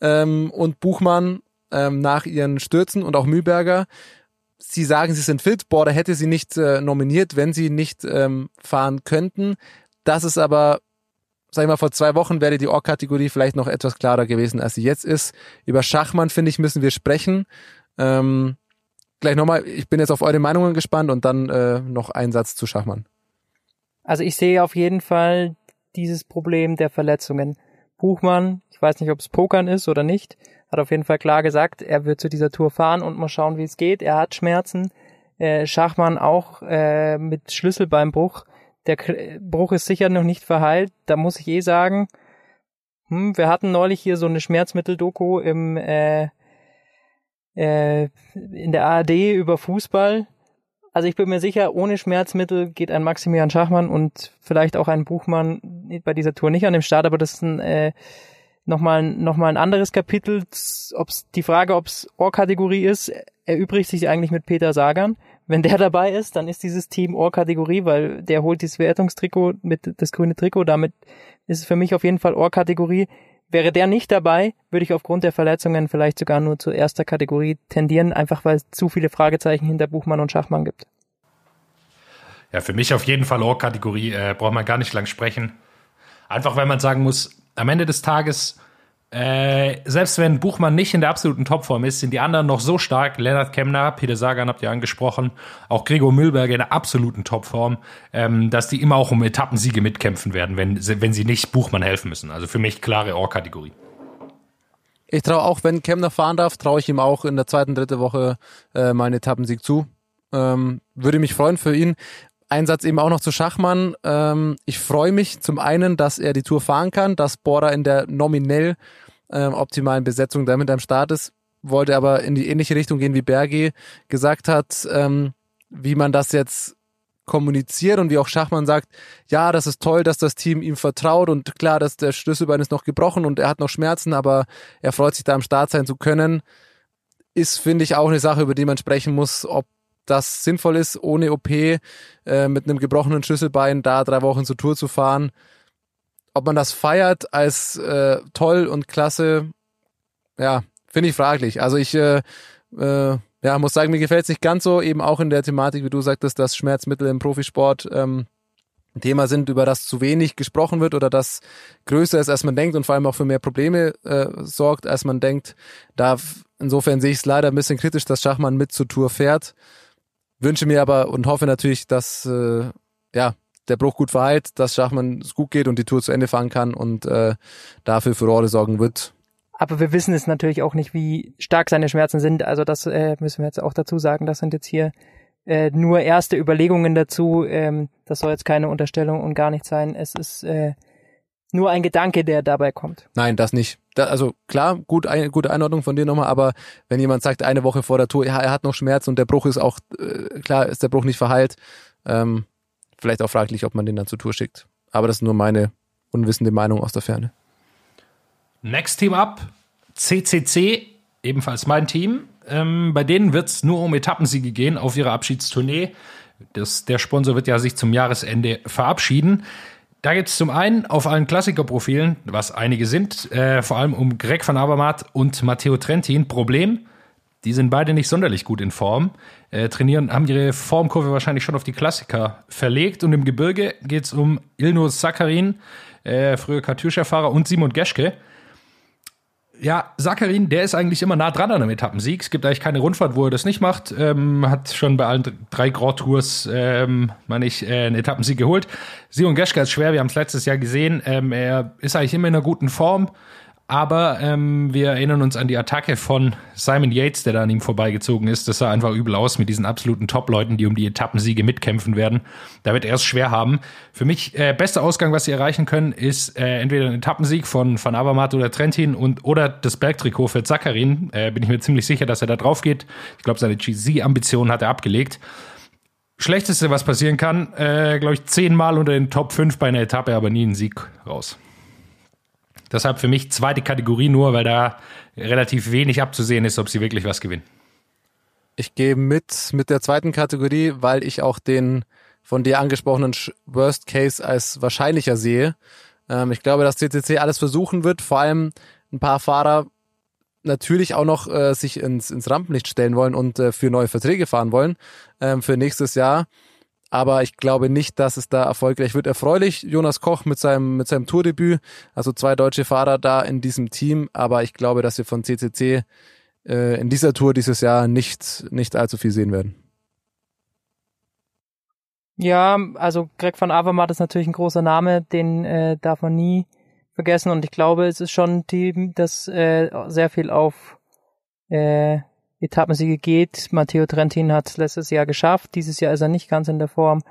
ähm, und Buchmann ähm, nach ihren Stürzen und auch Mühlberger. Sie sagen, sie sind fit. Border hätte sie nicht äh, nominiert, wenn sie nicht ähm, fahren könnten. Das ist aber, sag ich mal, vor zwei Wochen wäre die Org-Kategorie vielleicht noch etwas klarer gewesen, als sie jetzt ist. Über Schachmann, finde ich, müssen wir sprechen. Ähm, gleich nochmal, ich bin jetzt auf eure Meinungen gespannt und dann äh, noch ein Satz zu Schachmann. Also ich sehe auf jeden Fall dieses Problem der Verletzungen. Buchmann, ich weiß nicht, ob es Pokern ist oder nicht, hat auf jeden Fall klar gesagt, er wird zu dieser Tour fahren und mal schauen, wie es geht. Er hat Schmerzen. Äh, Schachmann auch äh, mit Schlüsselbeinbruch. Der Bruch ist sicher noch nicht verheilt. Da muss ich eh sagen, hm, wir hatten neulich hier so eine Schmerzmittel-Doku im äh, äh, in der ARD über Fußball. Also ich bin mir sicher, ohne Schmerzmittel geht ein Maximilian Schachmann und vielleicht auch ein Buchmann bei dieser Tour nicht an dem Start, aber das ist ein, äh, nochmal, noch mal ein anderes Kapitel. Ob's, die Frage, ob es Ohr-Kategorie ist, erübrigt sich eigentlich mit Peter Sagan. Wenn der dabei ist, dann ist dieses Team Ohr-Kategorie, weil der holt dieses Wertungstrikot mit das grüne Trikot. Damit ist es für mich auf jeden Fall Ohr-Kategorie. Wäre der nicht dabei, würde ich aufgrund der Verletzungen vielleicht sogar nur zu erster Kategorie tendieren, einfach weil es zu viele Fragezeichen hinter Buchmann und Schachmann gibt. Ja, für mich auf jeden Fall Ohr-Kategorie, äh, braucht man gar nicht lang sprechen. Einfach weil man sagen muss, am Ende des Tages, äh, selbst wenn Buchmann nicht in der absoluten Topform ist, sind die anderen noch so stark. Lennart Kemner, Peter Sagan habt ihr angesprochen, auch Gregor Mühlberger in der absoluten Topform, ähm, dass die immer auch um Etappensiege mitkämpfen werden, wenn, sie- wenn sie nicht Buchmann helfen müssen. Also für mich klare Ohr-Kategorie. Ich traue auch, wenn Kemner fahren darf, traue ich ihm auch in der zweiten, dritten Woche äh, meinen Etappensieg zu. Ähm, würde mich freuen für ihn. Ein Satz eben auch noch zu Schachmann. Ähm, ich freue mich zum einen, dass er die Tour fahren kann, dass Border in der nominell ähm, optimalen Besetzung damit am Start ist, wollte aber in die ähnliche Richtung gehen, wie Bergi gesagt hat, ähm, wie man das jetzt kommuniziert und wie auch Schachmann sagt, ja, das ist toll, dass das Team ihm vertraut und klar, dass der Schlüsselbein ist noch gebrochen und er hat noch Schmerzen, aber er freut sich da am Start sein zu können, ist, finde ich, auch eine Sache, über die man sprechen muss, ob das sinnvoll ist, ohne OP äh, mit einem gebrochenen Schlüsselbein da drei Wochen zur Tour zu fahren. Ob man das feiert als äh, toll und klasse, ja, finde ich fraglich. Also ich äh, äh, ja, muss sagen, mir gefällt es nicht ganz so, eben auch in der Thematik, wie du sagtest, dass Schmerzmittel im Profisport ähm, ein Thema sind, über das zu wenig gesprochen wird oder das größer ist, als man denkt und vor allem auch für mehr Probleme äh, sorgt, als man denkt. Da insofern sehe ich es leider ein bisschen kritisch, dass Schachmann mit zur Tour fährt. Wünsche mir aber und hoffe natürlich, dass äh, ja der Bruch gut verheilt, dass Schachmann es gut geht und die Tour zu Ende fahren kann und äh, dafür Furore sorgen wird. Aber wir wissen es natürlich auch nicht, wie stark seine Schmerzen sind. Also das äh, müssen wir jetzt auch dazu sagen. Das sind jetzt hier äh, nur erste Überlegungen dazu. Ähm, das soll jetzt keine Unterstellung und gar nichts sein. Es ist äh, nur ein Gedanke, der dabei kommt. Nein, das nicht. Da, also klar, gut, ein, gute Einordnung von dir nochmal, aber wenn jemand sagt, eine Woche vor der Tour, ja, er hat noch Schmerz und der Bruch ist auch, äh, klar ist der Bruch nicht verheilt, ähm, vielleicht auch fraglich, ob man den dann zur Tour schickt. Aber das ist nur meine unwissende Meinung aus der Ferne. Next Team up, CCC, ebenfalls mein Team. Ähm, bei denen wird es nur um Etappensiege gehen auf ihrer Abschiedstournee. Das, der Sponsor wird ja sich zum Jahresende verabschieden. Da geht es zum einen auf allen Klassikerprofilen, was einige sind, äh, vor allem um Greg van Avermaet und Matteo Trentin. Problem, die sind beide nicht sonderlich gut in Form. Äh, trainieren, haben ihre Formkurve wahrscheinlich schon auf die Klassiker verlegt. Und im Gebirge geht es um Ilno Sakarin, äh, früher Katjuscha-Fahrer, und Simon Geschke. Ja, Sakarin, der ist eigentlich immer nah dran an einem Etappensieg. Es gibt eigentlich keine Rundfahrt, wo er das nicht macht. Ähm, hat schon bei allen drei Grand Tours, ähm, meine ich, äh, einen Etappensieg geholt. Simon Geschke ist schwer, wir haben es letztes Jahr gesehen. Ähm, er ist eigentlich immer in einer guten Form. Aber ähm, wir erinnern uns an die Attacke von Simon Yates, der da an ihm vorbeigezogen ist. Das sah einfach übel aus mit diesen absoluten Top-Leuten, die um die Etappensiege mitkämpfen werden. Da wird er es schwer haben. Für mich äh, bester Ausgang, was sie erreichen können, ist äh, entweder ein Etappensieg von Van Avermaet oder Trentin und oder das Bergtrikot für Zakarin. Äh, bin ich mir ziemlich sicher, dass er da drauf geht. Ich glaube, seine GC-Ambitionen hat er abgelegt. Schlechteste, was passieren kann, äh, glaube ich, zehnmal unter den Top 5 bei einer Etappe, aber nie einen Sieg raus. Deshalb für mich zweite Kategorie nur, weil da relativ wenig abzusehen ist, ob sie wirklich was gewinnen. Ich gehe mit mit der zweiten Kategorie, weil ich auch den von dir angesprochenen Worst Case als wahrscheinlicher sehe. Ähm, ich glaube, dass CCC alles versuchen wird, vor allem ein paar Fahrer natürlich auch noch äh, sich ins, ins Rampenlicht stellen wollen und äh, für neue Verträge fahren wollen ähm, für nächstes Jahr aber ich glaube nicht, dass es da erfolgreich wird. Erfreulich, Jonas Koch mit seinem, mit seinem Tourdebüt, also zwei deutsche Fahrer da in diesem Team, aber ich glaube, dass wir von CCC äh, in dieser Tour dieses Jahr nicht, nicht allzu viel sehen werden. Ja, also Greg van Avermaet ist natürlich ein großer Name, den äh, darf man nie vergessen und ich glaube, es ist schon ein Team, das äh, sehr viel auf äh, Etappensiege geht. Matteo Trentin hat es letztes Jahr geschafft. Dieses Jahr ist er nicht ganz in der Form.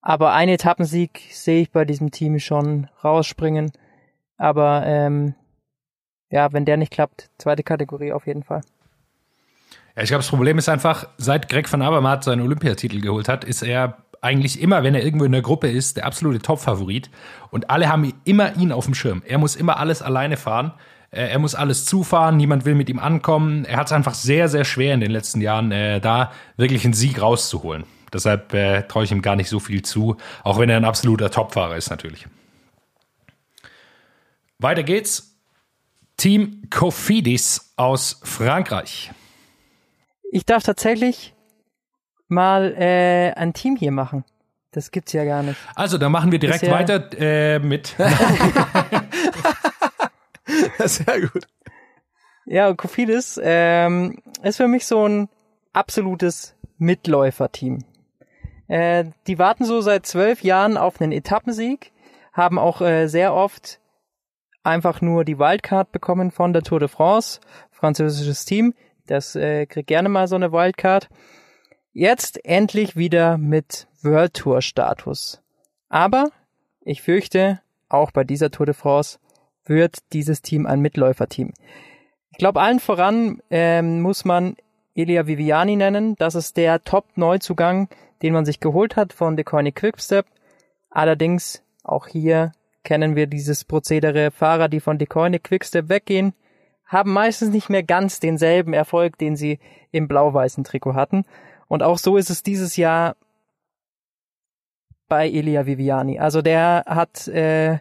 Aber ein Etappensieg sehe ich bei diesem Team schon rausspringen. Aber ähm, ja, wenn der nicht klappt, zweite Kategorie auf jeden Fall. Ja, ich glaube, das Problem ist einfach, seit Greg van Avermaet seinen Olympiatitel geholt hat, ist er eigentlich immer, wenn er irgendwo in der Gruppe ist, der absolute Top-Favorit. Und alle haben immer ihn auf dem Schirm. Er muss immer alles alleine fahren. Äh, er muss alles zufahren, niemand will mit ihm ankommen. Er hat es einfach sehr, sehr schwer in den letzten Jahren, äh, da wirklich einen Sieg rauszuholen. Deshalb äh, traue ich ihm gar nicht so viel zu, auch wenn er ein absoluter Topfahrer ist natürlich. Weiter geht's. Team Cofidis aus Frankreich. Ich darf tatsächlich mal äh, ein Team hier machen. Das gibt's ja gar nicht. Also, da machen wir direkt ja weiter äh, mit. Sehr gut. Ja, Kofidis ähm, ist für mich so ein absolutes Mitläuferteam. Äh, die warten so seit zwölf Jahren auf einen Etappensieg, haben auch äh, sehr oft einfach nur die Wildcard bekommen von der Tour de France, französisches Team. Das äh, kriegt gerne mal so eine Wildcard. Jetzt endlich wieder mit World Tour Status. Aber ich fürchte, auch bei dieser Tour de France wird dieses Team ein Mitläuferteam. Ich glaube, allen voran ähm, muss man Elia Viviani nennen. Das ist der Top-Neuzugang, den man sich geholt hat von DeCoiney Quickstep. Allerdings auch hier kennen wir dieses Prozedere. Fahrer, die von DeCoiney Quickstep weggehen, haben meistens nicht mehr ganz denselben Erfolg, den sie im blau-weißen Trikot hatten. Und auch so ist es dieses Jahr bei Elia Viviani. Also der hat äh,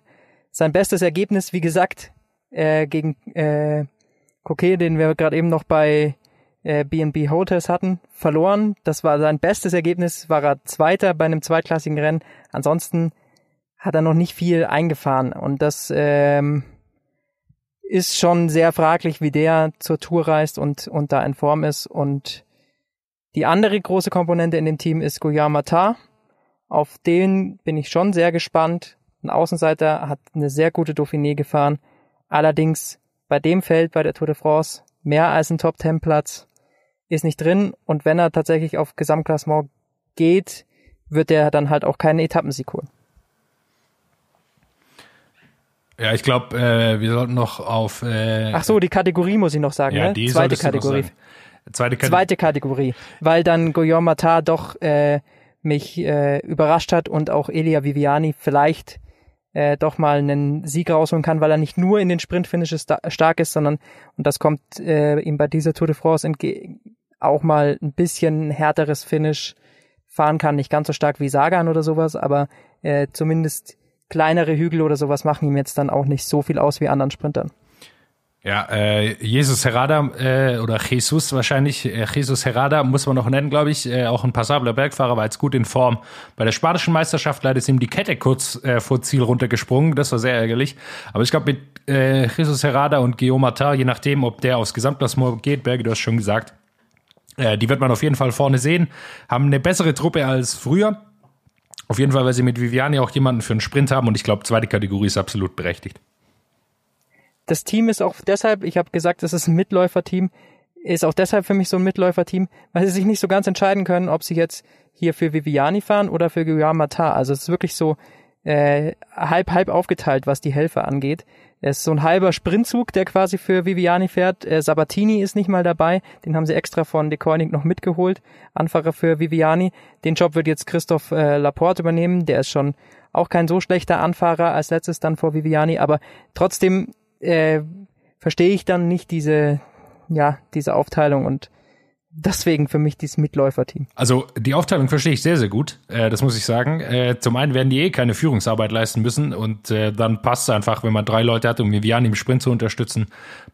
sein bestes Ergebnis, wie gesagt, äh, gegen äh, Coquet, den wir gerade eben noch bei äh, B&B Hotels hatten, verloren. Das war sein bestes Ergebnis, war er Zweiter bei einem zweitklassigen Rennen. Ansonsten hat er noch nicht viel eingefahren und das ähm, ist schon sehr fraglich, wie der zur Tour reist und, und da in Form ist. Und die andere große Komponente in dem Team ist Guillaume Matar. Auf den bin ich schon sehr gespannt. Ein Außenseiter hat eine sehr gute Dauphiné gefahren. Allerdings bei dem Feld bei der Tour de France mehr als ein Top Ten Platz ist nicht drin. Und wenn er tatsächlich auf Gesamtklassement geht, wird er dann halt auch keinen Etappensieg holen. Ja, ich glaube, äh, wir sollten noch auf. Äh, Ach so, die Kategorie muss ich noch sagen, ja, ne? die Zweite Kategorie. Zweite Kategorie. Zweite Kategorie, weil dann Guillaume Matar doch äh, mich äh, überrascht hat und auch Elia Viviani vielleicht äh, doch mal einen Sieg rausholen kann, weil er nicht nur in den Sprintfinishes sta stark ist, sondern und das kommt äh, ihm bei dieser Tour de France entgegen auch mal ein bisschen härteres Finish fahren kann, nicht ganz so stark wie Sagan oder sowas, aber äh, zumindest kleinere Hügel oder sowas machen ihm jetzt dann auch nicht so viel aus wie anderen Sprintern. Ja, äh, Jesus Herrada äh, oder Jesus wahrscheinlich, äh, Jesus Herrada muss man noch nennen, glaube ich, äh, auch ein passabler Bergfahrer, war jetzt gut in Form. Bei der spanischen Meisterschaft leider ist ihm die Kette kurz äh, vor Ziel runtergesprungen, das war sehr ärgerlich. Aber ich glaube mit äh, Jesus Herrada und Guillaume Matar, je nachdem, ob der aufs Gesamtklassement geht, Berge, du hast schon gesagt, äh, die wird man auf jeden Fall vorne sehen, haben eine bessere Truppe als früher. Auf jeden Fall, weil sie mit Viviani auch jemanden für einen Sprint haben und ich glaube, zweite Kategorie ist absolut berechtigt. Das Team ist auch deshalb, ich habe gesagt, es ist ein Mitläuferteam, ist auch deshalb für mich so ein Mitläuferteam, weil sie sich nicht so ganz entscheiden können, ob sie jetzt hier für Viviani fahren oder für Guillaume Matar. Also es ist wirklich so äh, halb halb aufgeteilt, was die Helfer angeht. Es ist so ein halber Sprintzug, der quasi für Viviani fährt. Äh, Sabatini ist nicht mal dabei, den haben sie extra von De Koenig noch mitgeholt, Anfahrer für Viviani. Den Job wird jetzt Christoph äh, Laporte übernehmen, der ist schon auch kein so schlechter Anfahrer als letztes dann vor Viviani, aber trotzdem äh, verstehe ich dann nicht diese, ja, diese Aufteilung und deswegen für mich dieses Mitläuferteam. Also die Aufteilung verstehe ich sehr, sehr gut. Äh, das muss ich sagen. Äh, zum einen werden die eh keine Führungsarbeit leisten müssen und äh, dann passt es einfach, wenn man drei Leute hat, um Vivian im Sprint zu unterstützen,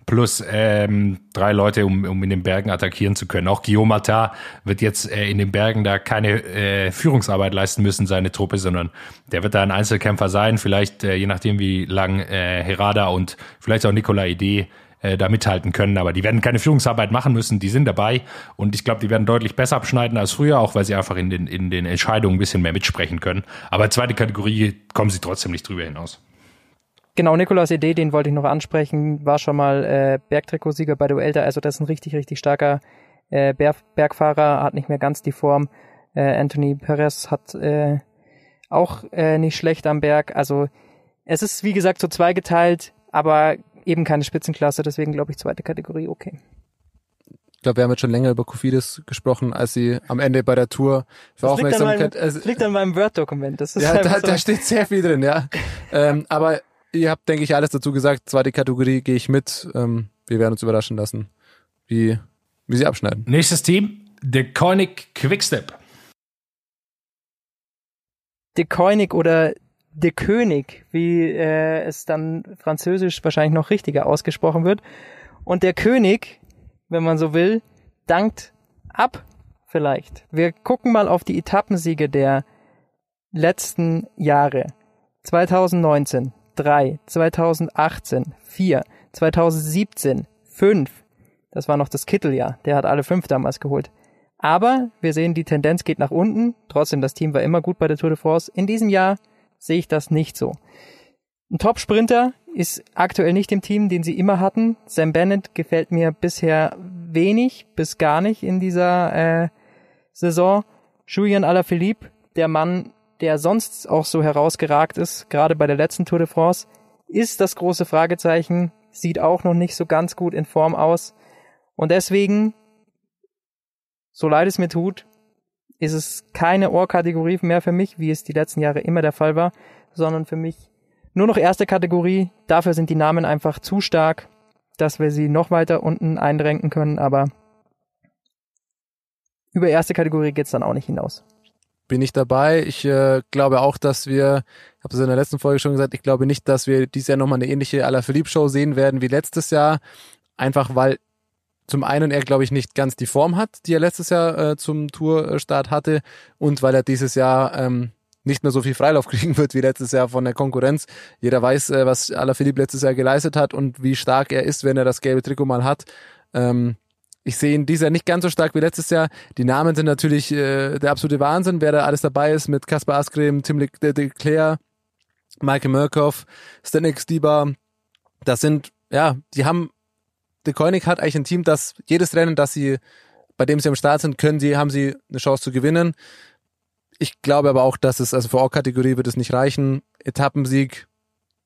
plus ähm, drei Leute, um, um in den Bergen attackieren zu können. Auch Guillaume Matar wird jetzt äh, in den Bergen da keine äh, Führungsarbeit leisten müssen, seine Truppe, sondern der wird da ein Einzelkämpfer sein, vielleicht äh, je nachdem wie lang äh, Herada und vielleicht auch Nicola Idee äh, da mithalten können. Aber die werden keine Führungsarbeit machen müssen, die sind dabei und ich glaube, die werden deutlich besser abschneiden als früher, auch weil sie einfach in den, in den Entscheidungen ein bisschen mehr mitsprechen können. Aber zweite Kategorie kommen sie trotzdem nicht drüber hinaus. Genau, Nicolas Idee, den wollte ich noch ansprechen, war schon mal äh, Bergtrikotsieger bei Duelta, also das ist ein richtig, richtig starker äh, Berg Bergfahrer, hat nicht mehr ganz die Form. Äh, Anthony Perez hat äh, auch äh, nicht schlecht am Berg. Also es ist, wie gesagt, so zweigeteilt, aber eben keine Spitzenklasse, deswegen glaube ich zweite Kategorie okay. Ich glaube, wir haben jetzt schon länger über Kofidis gesprochen, als sie am Ende bei der Tour für Das liegt an meinem, Aufmerksamkeit. also- das liegt an meinem Word-Dokument. Das ist ja, da, so. da steht sehr viel drin, ja. ähm, aber ihr habt, denke ich, alles dazu gesagt. Zweite Kategorie gehe ich mit. Ähm, wir werden uns überraschen lassen, wie, wie sie abschneiden. Nächstes Team, der Koenig Quickstep. De Koenig oder De König, wie äh, es dann französisch wahrscheinlich noch richtiger ausgesprochen wird. Und der König, wenn man so will, dankt ab vielleicht. Wir gucken mal auf die Etappensiege der letzten Jahre. 2019 3, 2018 4, 2017 5. Das war noch das Kitteljahr. Der hat alle fünf damals geholt. Aber wir sehen, die Tendenz geht nach unten. Trotzdem, das Team war immer gut bei der Tour de France. In diesem Jahr sehe ich das nicht so. Ein Top-Sprinter ist aktuell nicht im Team, den sie immer hatten. Sam Bennett gefällt mir bisher wenig bis gar nicht in dieser äh, Saison. Julian Alaphilippe, der Mann, der sonst auch so herausgeragt ist, gerade bei der letzten Tour de France, ist das große Fragezeichen, sieht auch noch nicht so ganz gut in Form aus. Und deswegen, so leid es mir tut, ist es keine Ohrkategorie mehr für mich, wie es die letzten Jahre immer der Fall war, sondern für mich nur noch erste Kategorie. Dafür sind die Namen einfach zu stark, dass wir sie noch weiter unten einrenken können, aber über erste Kategorie geht's dann auch nicht hinaus. Bin ich dabei. Ich äh, glaube auch, dass wir, ich habe es in der letzten Folge schon gesagt, ich glaube nicht, dass wir dieses Jahr nochmal eine ähnliche Alaphilippe-Show sehen werden wie letztes Jahr. Einfach weil zum einen er, glaube ich, nicht ganz die Form hat, die er letztes Jahr äh, zum Tourstart hatte und weil er dieses Jahr ähm, nicht mehr so viel Freilauf kriegen wird wie letztes Jahr von der Konkurrenz. Jeder weiß, äh, was Alaphilippe letztes Jahr geleistet hat und wie stark er ist, wenn er das gelbe Trikot mal hat. Ähm, ich sehe ihn dieses Jahr nicht ganz so stark wie letztes Jahr. Die Namen sind natürlich äh, der absolute Wahnsinn, wer da alles dabei ist mit Kaspar Askrem, Tim Le De De Michael Murkoff, Stanek Stiba. Das sind, ja, die haben, De Koenig hat eigentlich ein Team, das jedes Rennen, das sie, bei dem sie am Start sind, können sie, haben sie eine Chance zu gewinnen. Ich glaube aber auch, dass es, also für O-Kategorie wird es nicht reichen. Etappensieg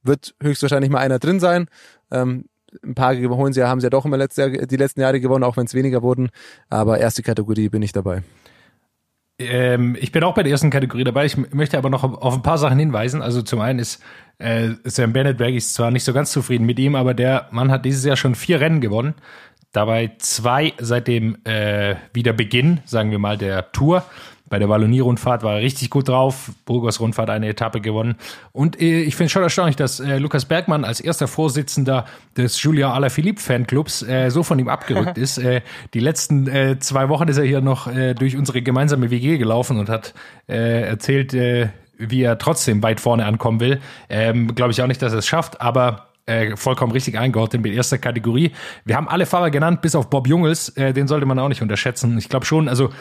wird höchstwahrscheinlich mal einer drin sein. Ähm, ein paar holen sie, haben sie ja doch immer letzte, die letzten Jahre gewonnen, auch wenn es weniger wurden. Aber erste Kategorie bin ich dabei. Ähm, ich bin auch bei der ersten Kategorie dabei. Ich möchte aber noch auf ein paar Sachen hinweisen. Also zum einen ist äh, Sam Bennett Berg ist zwar nicht so ganz zufrieden mit ihm, aber der Mann hat dieses Jahr schon vier Rennen gewonnen. Dabei zwei seit dem äh, Wiederbeginn, sagen wir mal, der Tour. Bei der Wallonie-Rundfahrt war er richtig gut drauf. Burgos-Rundfahrt eine Etappe gewonnen. Und äh, ich finde schon erstaunlich, dass äh, Lukas Bergmann als erster Vorsitzender des Julia Alaphilippe Fanclubs äh, so von ihm abgerückt ist. Äh, die letzten äh, zwei Wochen ist er hier noch äh, durch unsere gemeinsame WG gelaufen und hat äh, erzählt, äh, wie er trotzdem weit vorne ankommen will. Ähm, Glaube ich auch nicht, dass er es schafft, aber äh, vollkommen richtig eingeordnet mit erster Kategorie. Wir haben alle Fahrer genannt, bis auf Bob Jungels. Äh, den sollte man auch nicht unterschätzen. Ich glaube schon, also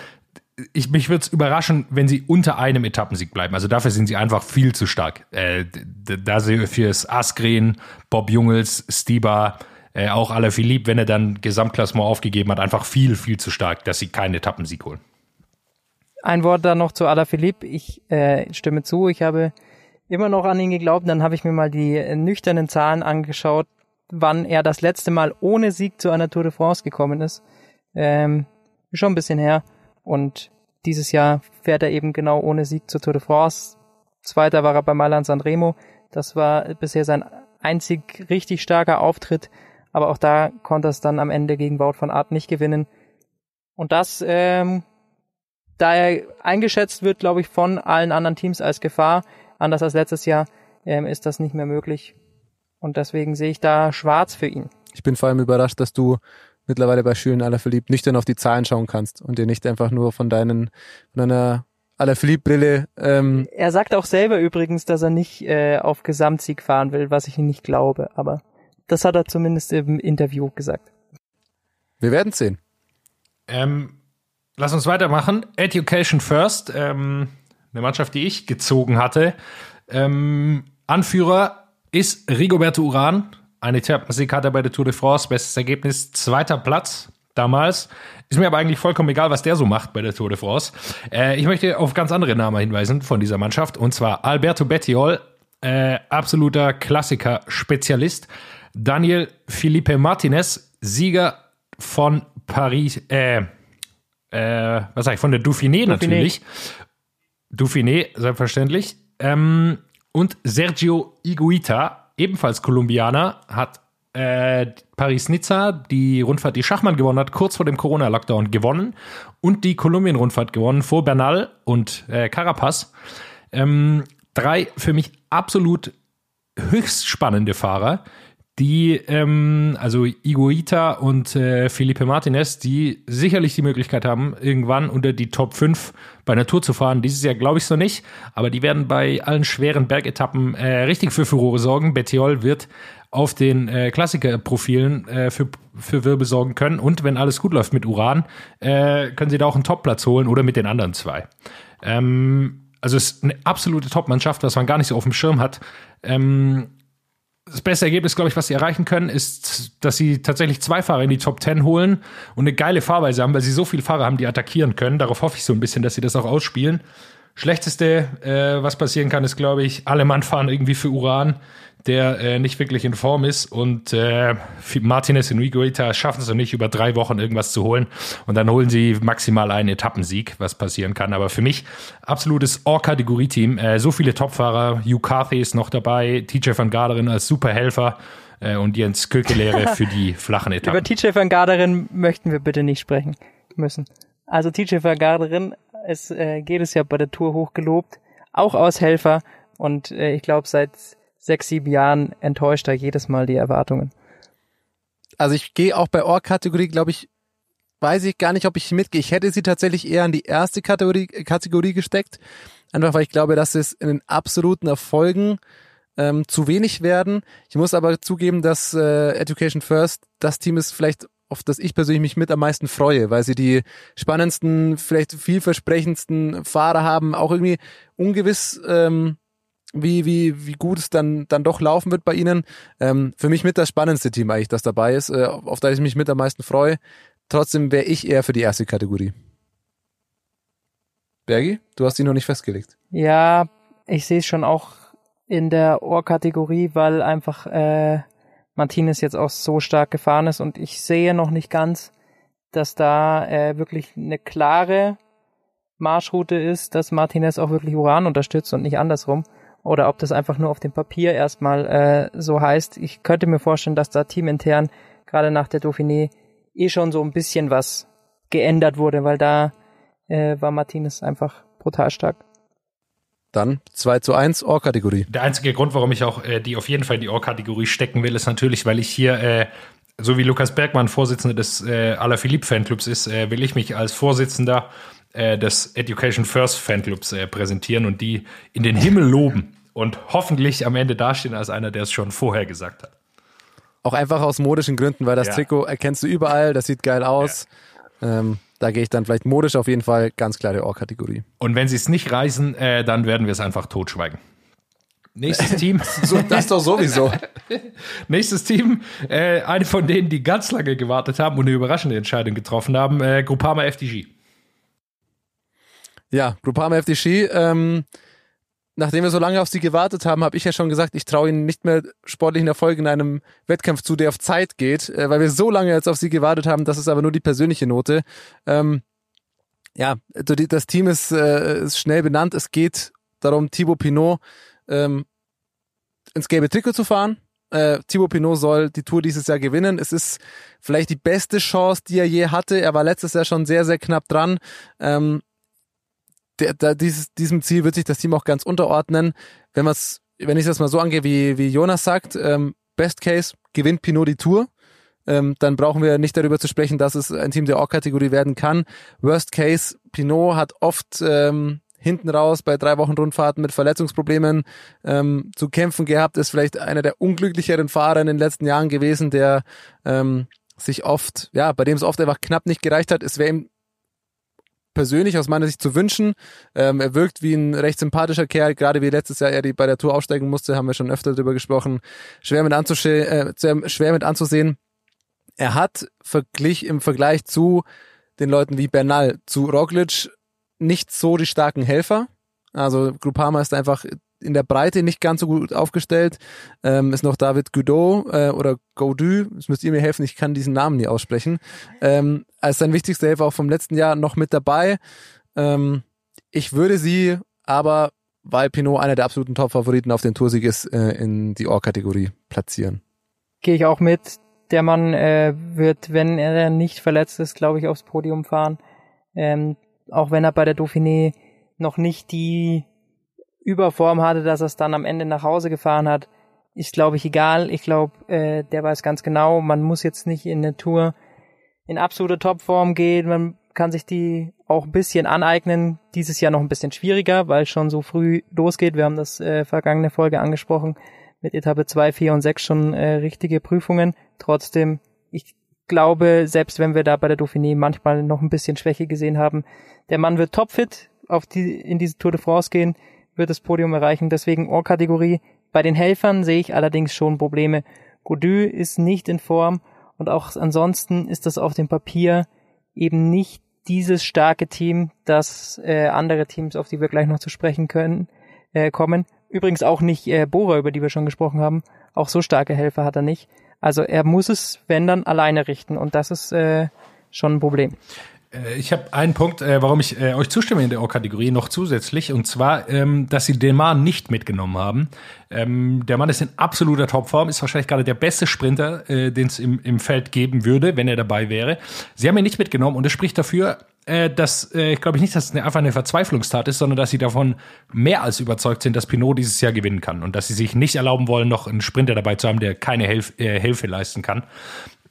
ich, mich würde es überraschen, wenn sie unter einem Etappensieg bleiben. Also dafür sind sie einfach viel zu stark. Äh, da sie fürs Askren, Bob Jungels, Stiba, äh, auch Philipp, wenn er dann Gesamtklassement aufgegeben hat, einfach viel, viel zu stark, dass sie keinen Etappensieg holen. Ein Wort dann noch zu Philipp. Ich äh, stimme zu, ich habe immer noch an ihn geglaubt. Dann habe ich mir mal die nüchternen Zahlen angeschaut, wann er das letzte Mal ohne Sieg zu einer Tour de France gekommen ist. Ähm, schon ein bisschen her. Und dieses Jahr fährt er eben genau ohne Sieg zur Tour de France. Zweiter war er bei Mailand Sanremo. Das war bisher sein einzig richtig starker Auftritt. Aber auch da konnte er es dann am Ende gegen Wout von Art nicht gewinnen. Und das, ähm, da er eingeschätzt wird, glaube ich, von allen anderen Teams als Gefahr, anders als letztes Jahr, ähm, ist das nicht mehr möglich. Und deswegen sehe ich da schwarz für ihn. Ich bin vor allem überrascht, dass du mittlerweile bei Schülen aller verliebt nüchtern auf die Zahlen schauen kannst und dir nicht einfach nur von deinen, von deiner aller Brille. Ähm er sagt auch selber übrigens, dass er nicht äh, auf Gesamtsieg fahren will, was ich ihm nicht glaube, aber das hat er zumindest im Interview gesagt. Wir werden sehen. Ähm, lass uns weitermachen. Education First, ähm, eine Mannschaft, die ich gezogen hatte. Ähm, Anführer ist Rigoberto Uran, eine Etappensieg hat er bei der Tour de France, bestes Ergebnis, zweiter Platz damals. Ist mir aber eigentlich vollkommen egal, was der so macht bei der Tour de France. Äh, ich möchte auf ganz andere Namen hinweisen von dieser Mannschaft, und zwar Alberto Bettiol, äh, absoluter Klassiker-Spezialist. Daniel Felipe Martinez, Sieger von Paris, äh, äh, was sag ich, von der Dauphiné, Dauphiné. natürlich. Dauphiné, selbstverständlich. Ähm, und Sergio Iguita, ebenfalls Kolumbianer, hat äh, Paris-Nizza, die Rundfahrt, die Schachmann gewonnen hat, kurz vor dem Corona-Lockdown gewonnen und die Kolumbien-Rundfahrt gewonnen vor Bernal und äh, Carapaz. Ähm, drei für mich absolut höchst spannende Fahrer, die, ähm, also Iguita und äh, Felipe Martinez, die sicherlich die Möglichkeit haben, irgendwann unter die Top 5 bei einer Tour zu fahren. Dieses Jahr glaube ich so nicht, aber die werden bei allen schweren Bergetappen äh, richtig für Furore sorgen. Bettiol wird auf den äh, Klassikerprofilen äh, für, für Wirbel sorgen können. Und wenn alles gut läuft mit Uran, äh, können sie da auch einen Topplatz holen oder mit den anderen zwei. Ähm, also es ist eine absolute Top-Mannschaft, was man gar nicht so auf dem Schirm hat. Ähm, das beste Ergebnis, glaube ich, was sie erreichen können, ist, dass sie tatsächlich zwei Fahrer in die Top 10 holen und eine geile Fahrweise haben, weil sie so viele Fahrer haben, die attackieren können. Darauf hoffe ich so ein bisschen, dass sie das auch ausspielen. Schlechteste, äh, was passieren kann, ist, glaube ich, alle Mann fahren irgendwie für Uran der äh, nicht wirklich in Form ist und äh, Martinez und Higuita schaffen es noch nicht, über drei Wochen irgendwas zu holen und dann holen sie maximal einen Etappensieg, was passieren kann. Aber für mich absolutes All-Kategorie-Team. Äh, so viele Topfahrer, Hugh Carthy ist noch dabei, TJ van Garderen als Superhelfer äh, und Jens Kökelehre für die flachen Etappen. Über TJ van Garderen möchten wir bitte nicht sprechen müssen. Also TJ van Garderen ist äh, jedes Jahr bei der Tour hochgelobt, auch als Helfer und äh, ich glaube seit sechs, sieben Jahren enttäuscht er jedes Mal die Erwartungen. Also ich gehe auch bei Org-Kategorie, glaube ich, weiß ich gar nicht, ob ich mitgehe. Ich hätte sie tatsächlich eher in die erste Kategorie, Kategorie gesteckt. Einfach weil ich glaube, dass es in den absoluten Erfolgen ähm, zu wenig werden. Ich muss aber zugeben, dass äh, Education First das Team ist vielleicht auf das ich persönlich mich mit am meisten freue, weil sie die spannendsten, vielleicht vielversprechendsten Fahrer haben, auch irgendwie ungewiss ähm, wie, wie, wie gut es dann, dann doch laufen wird bei ihnen. Ähm, für mich mit das spannendste Team eigentlich, das dabei ist, äh, auf das ich mich mit am meisten freue. Trotzdem wäre ich eher für die erste Kategorie. Bergi, du hast die noch nicht festgelegt. Ja, ich sehe es schon auch in der Ohr-Kategorie, weil einfach äh, Martinez jetzt auch so stark gefahren ist und ich sehe noch nicht ganz, dass da äh, wirklich eine klare Marschroute ist, dass Martinez auch wirklich Uran unterstützt und nicht andersrum. Oder ob das einfach nur auf dem Papier erstmal äh, so heißt. Ich könnte mir vorstellen, dass da teamintern gerade nach der Dauphiné eh schon so ein bisschen was geändert wurde, weil da äh, war Martinez einfach brutal stark. Dann 2 zu 1 Ohr-Kategorie. Der einzige Grund, warum ich auch äh, die auf jeden Fall in die Ohr-Kategorie stecken will, ist natürlich, weil ich hier, äh, so wie Lukas Bergmann Vorsitzender des äh, Alaphilippe Fanclubs ist, äh, will ich mich als Vorsitzender äh, des Education First Fanclubs äh, präsentieren und die in den Himmel loben und hoffentlich am Ende dastehen als einer, der es schon vorher gesagt hat. Auch einfach aus modischen Gründen, weil das Ja. Trikot erkennst du überall, das sieht geil aus. Ähm, da gehe ich dann vielleicht modisch auf jeden Fall ganz klare Ohr-Kategorie. Und wenn sie es nicht reißen, äh, dann werden wir es einfach totschweigen. Nächstes Team. So, das doch sowieso. Nächstes Team, äh, eine von denen, die ganz lange gewartet haben und eine überraschende Entscheidung getroffen haben, äh, Groupama FDG. Ja, Groupama FDG, ähm, nachdem wir so lange auf sie gewartet haben, habe ich ja schon gesagt, ich traue ihnen nicht mehr sportlichen Erfolg in einem Wettkampf zu, der auf Zeit geht, äh, weil wir so lange jetzt auf sie gewartet haben, das ist aber nur die persönliche Note. Ähm, ja, das Team ist, äh, ist schnell benannt. Es geht darum, Thibaut Pinot ähm, ins gelbe Trikot zu fahren. Äh, Thibaut Pinot soll die Tour dieses Jahr gewinnen. Es ist vielleicht die beste Chance, die er je hatte. Er war letztes Jahr schon sehr, sehr knapp dran. Ähm, der, da, dieses, diesem Ziel wird sich das Team auch ganz unterordnen. Wenn wenn ich das mal so angehe, wie, wie Jonas sagt, ähm, Best Case gewinnt Pinot die Tour. Ähm, dann brauchen wir nicht darüber zu sprechen, dass es ein Team der Or-Kategorie werden kann. Worst Case, Pinot hat oft ähm, hinten raus bei drei Wochen Rundfahrten mit Verletzungsproblemen ähm, zu kämpfen gehabt, ist vielleicht einer der unglücklicheren Fahrer in den letzten Jahren gewesen, der ähm, sich oft, ja, bei dem es oft einfach knapp nicht gereicht hat. Es wäre ihm persönlich aus meiner Sicht zu wünschen. Ähm, er wirkt wie ein recht sympathischer Kerl, gerade wie letztes Jahr er die bei der Tour aussteigen musste, haben wir schon öfter darüber gesprochen. Schwer mit, anzusche äh, sehr schwer mit anzusehen. Er hat verglich im Vergleich zu den Leuten wie Bernal, zu Roglic nicht so die starken Helfer. Also Groupama ist einfach in der Breite nicht ganz so gut aufgestellt. Ähm, ist noch David Godot äh, oder Godu, das müsst ihr mir helfen, ich kann diesen Namen nie aussprechen. Ähm, als sein wichtigster Helfer auch vom letzten Jahr noch mit dabei. Ähm, ich würde sie aber, weil Pinot einer der absoluten Top-Favoriten auf den Toursieg ist, äh, in die Ohr-Kategorie platzieren. Gehe ich auch mit. Der Mann äh, wird, wenn er nicht verletzt ist, glaube ich, aufs Podium fahren. Ähm, auch wenn er bei der Dauphiné noch nicht die Überform hatte, dass er es dann am Ende nach Hause gefahren hat, ist, glaube ich, egal. Ich glaube, äh, der weiß ganz genau, man muss jetzt nicht in eine Tour in absolute Topform gehen. Man kann sich die auch ein bisschen aneignen. Dieses Jahr noch ein bisschen schwieriger, weil schon so früh losgeht. Wir haben das äh, vergangene Folge angesprochen. Mit Etappe 2, 4 und 6 schon äh, richtige Prüfungen. Trotzdem, ich glaube, selbst wenn wir da bei der Dauphiné manchmal noch ein bisschen Schwäche gesehen haben, der Mann wird topfit auf die, in diese Tour de France gehen, wird das Podium erreichen. Deswegen Ohr-Kategorie. Bei den Helfern sehe ich allerdings schon Probleme. Godu ist nicht in Form und auch ansonsten ist das auf dem Papier eben nicht dieses starke Team, das äh, andere Teams, auf die wir gleich noch zu sprechen können, äh, kommen. Übrigens auch nicht äh, Bora, über die wir schon gesprochen haben. Auch so starke Helfer hat er nicht. Also er muss es, wenn dann, alleine richten und das ist äh, schon ein Problem. Äh, Ich habe einen Punkt, äh, warum ich äh, euch zustimme in der Ohr-Kategorie noch zusätzlich, und zwar, ähm, dass sie den Mann nicht mitgenommen haben. Ähm, der Mann ist in absoluter Topform, ist wahrscheinlich gerade der beste Sprinter, äh, den es im, im Feld geben würde, wenn er dabei wäre. Sie haben ihn nicht mitgenommen und es spricht dafür, äh, dass, äh, ich glaube nicht, dass es einfach eine Verzweiflungstat ist, sondern dass sie davon mehr als überzeugt sind, dass Pinot dieses Jahr gewinnen kann und dass sie sich nicht erlauben wollen, noch einen Sprinter dabei zu haben, der keine Hilf äh, Hilfe leisten kann.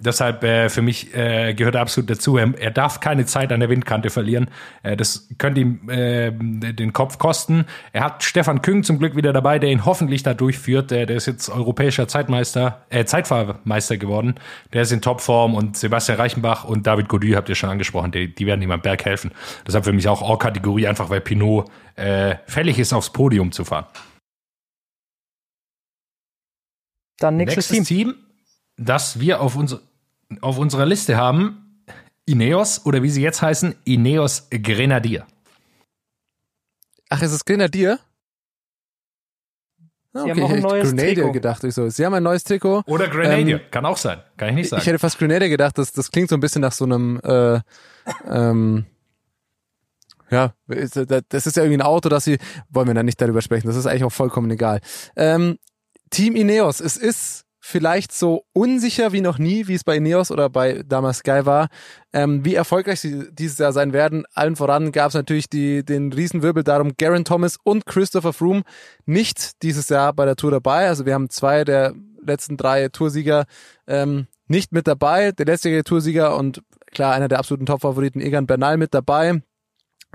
Deshalb äh, für mich äh, gehört er absolut dazu. Er, er darf keine Zeit an der Windkante verlieren. Äh, das könnte ihm äh, den Kopf kosten. Er hat Stefan Küng zum Glück wieder dabei, der ihn hoffentlich da durchführt. Der, der ist jetzt europäischer Zeitmeister, äh, Zeitfahrmeister geworden. Der ist in Topform und Sebastian Reichenbach und David Gody habt ihr schon angesprochen. Die, die werden ihm am Berg helfen. Deshalb für mich auch Or-Kategorie, einfach weil Pinot äh, fällig ist, aufs Podium zu fahren. Dann nächstes, Nächstes Team. Team, das wir auf, uns, auf unserer Liste haben, Ineos oder wie sie jetzt heißen, Ineos Grenadier. Ach, ist es Grenadier? Sie okay, haben auch ein ich hätte neues Grenadier Trikot. gedacht. Ich so. Sie haben ein neues Trikot. Oder Grenadier, Ähm, kann auch sein. Kann ich nicht sagen. Ich hätte fast Grenadier gedacht. Das, das klingt so ein bisschen nach so einem, äh, ähm, ja, ist- das ist ja irgendwie ein Auto, das sie, wollen wir dann nicht darüber sprechen. Das ist eigentlich auch vollkommen egal. Ähm, Team Ineos, es ist vielleicht so unsicher wie noch nie, wie es bei Ineos oder bei damals Sky war, ähm, wie erfolgreich sie dieses Jahr sein werden. Allen voran gab es natürlich die, den Riesenwirbel darum, Garen Thomas und Christopher Froome nicht dieses Jahr bei der Tour dabei. Also wir haben zwei der letzten drei Toursieger ähm, nicht mit dabei. Der letztjährige Toursieger und klar einer der absoluten Top-Favoriten, Egan Bernal mit dabei.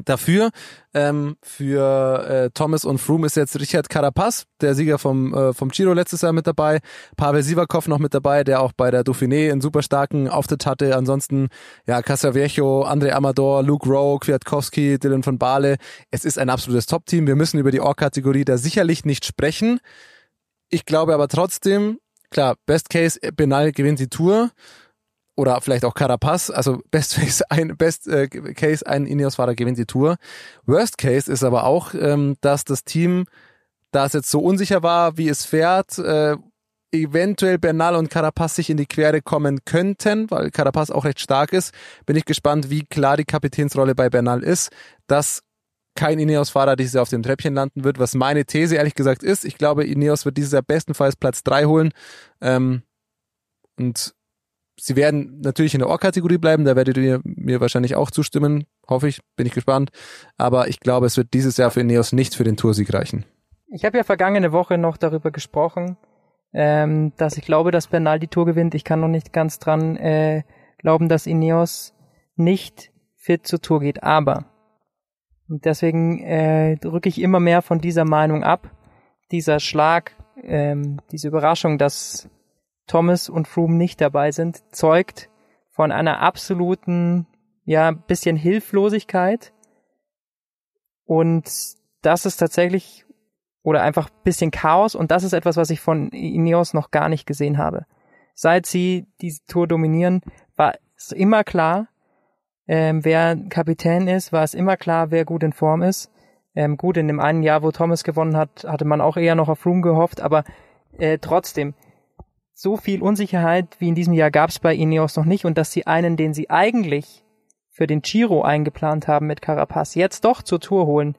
Dafür ähm, für äh, Thomas und Froome ist jetzt Richard Carapaz, der Sieger vom äh, vom Giro letztes Jahr mit dabei. Pavel Sivakov noch mit dabei, der auch bei der Dauphiné einen super starken Auftritt hatte. Ansonsten ja Casaviejo, André Amador, Luke Rowe, Kwiatkowski, Dylan von Baale. Es ist ein absolutes Top-Team. Wir müssen über die Or-Kategorie da sicherlich nicht sprechen. Ich glaube aber trotzdem, klar, Best Case, Benal gewinnt die Tour oder vielleicht auch Carapaz, also Best Case ein Best äh, Case ein Ineos-Fahrer gewinnt die Tour. Worst Case ist aber auch, ähm, dass das Team, da es jetzt so unsicher war, wie es fährt, äh, eventuell Bernal und Carapaz sich in die Quere kommen könnten, weil Carapaz auch recht stark ist. Bin ich gespannt, wie klar die Kapitänsrolle bei Bernal ist, dass kein Ineos-Fahrer dieses Jahr auf dem Treppchen landen wird, was meine These ehrlich gesagt ist. Ich glaube, Ineos wird dieses Jahr bestenfalls Platz drei holen. Ähm, und sie werden natürlich in der Or-Kategorie bleiben, da werdet ihr mir wahrscheinlich auch zustimmen, hoffe ich, bin ich gespannt. Aber ich glaube, es wird dieses Jahr für Ineos nicht für den Toursieg reichen. Ich habe ja vergangene Woche noch darüber gesprochen, ähm, dass ich glaube, dass Bernal die Tour gewinnt. Ich kann noch nicht ganz dran äh, glauben, dass Ineos nicht fit zur Tour geht. Aber und deswegen äh, rücke ich immer mehr von dieser Meinung ab. Dieser Schlag, ähm, diese Überraschung, dass Thomas und Froome nicht dabei sind, zeugt von einer absoluten, ja, bisschen Hilflosigkeit. Und das ist tatsächlich oder einfach bisschen Chaos und das ist etwas, was ich von Ineos noch gar nicht gesehen habe. Seit sie diese Tour dominieren, war es immer klar, ähm, wer Kapitän ist, war es immer klar, wer gut in Form ist. Ähm, gut, in dem einen Jahr, wo Thomas gewonnen hat, hatte man auch eher noch auf Froome gehofft, aber äh, trotzdem, so viel Unsicherheit wie in diesem Jahr gab es bei Ineos noch nicht und dass sie einen, den sie eigentlich für den Giro eingeplant haben mit Carapaz, jetzt doch zur Tour holen,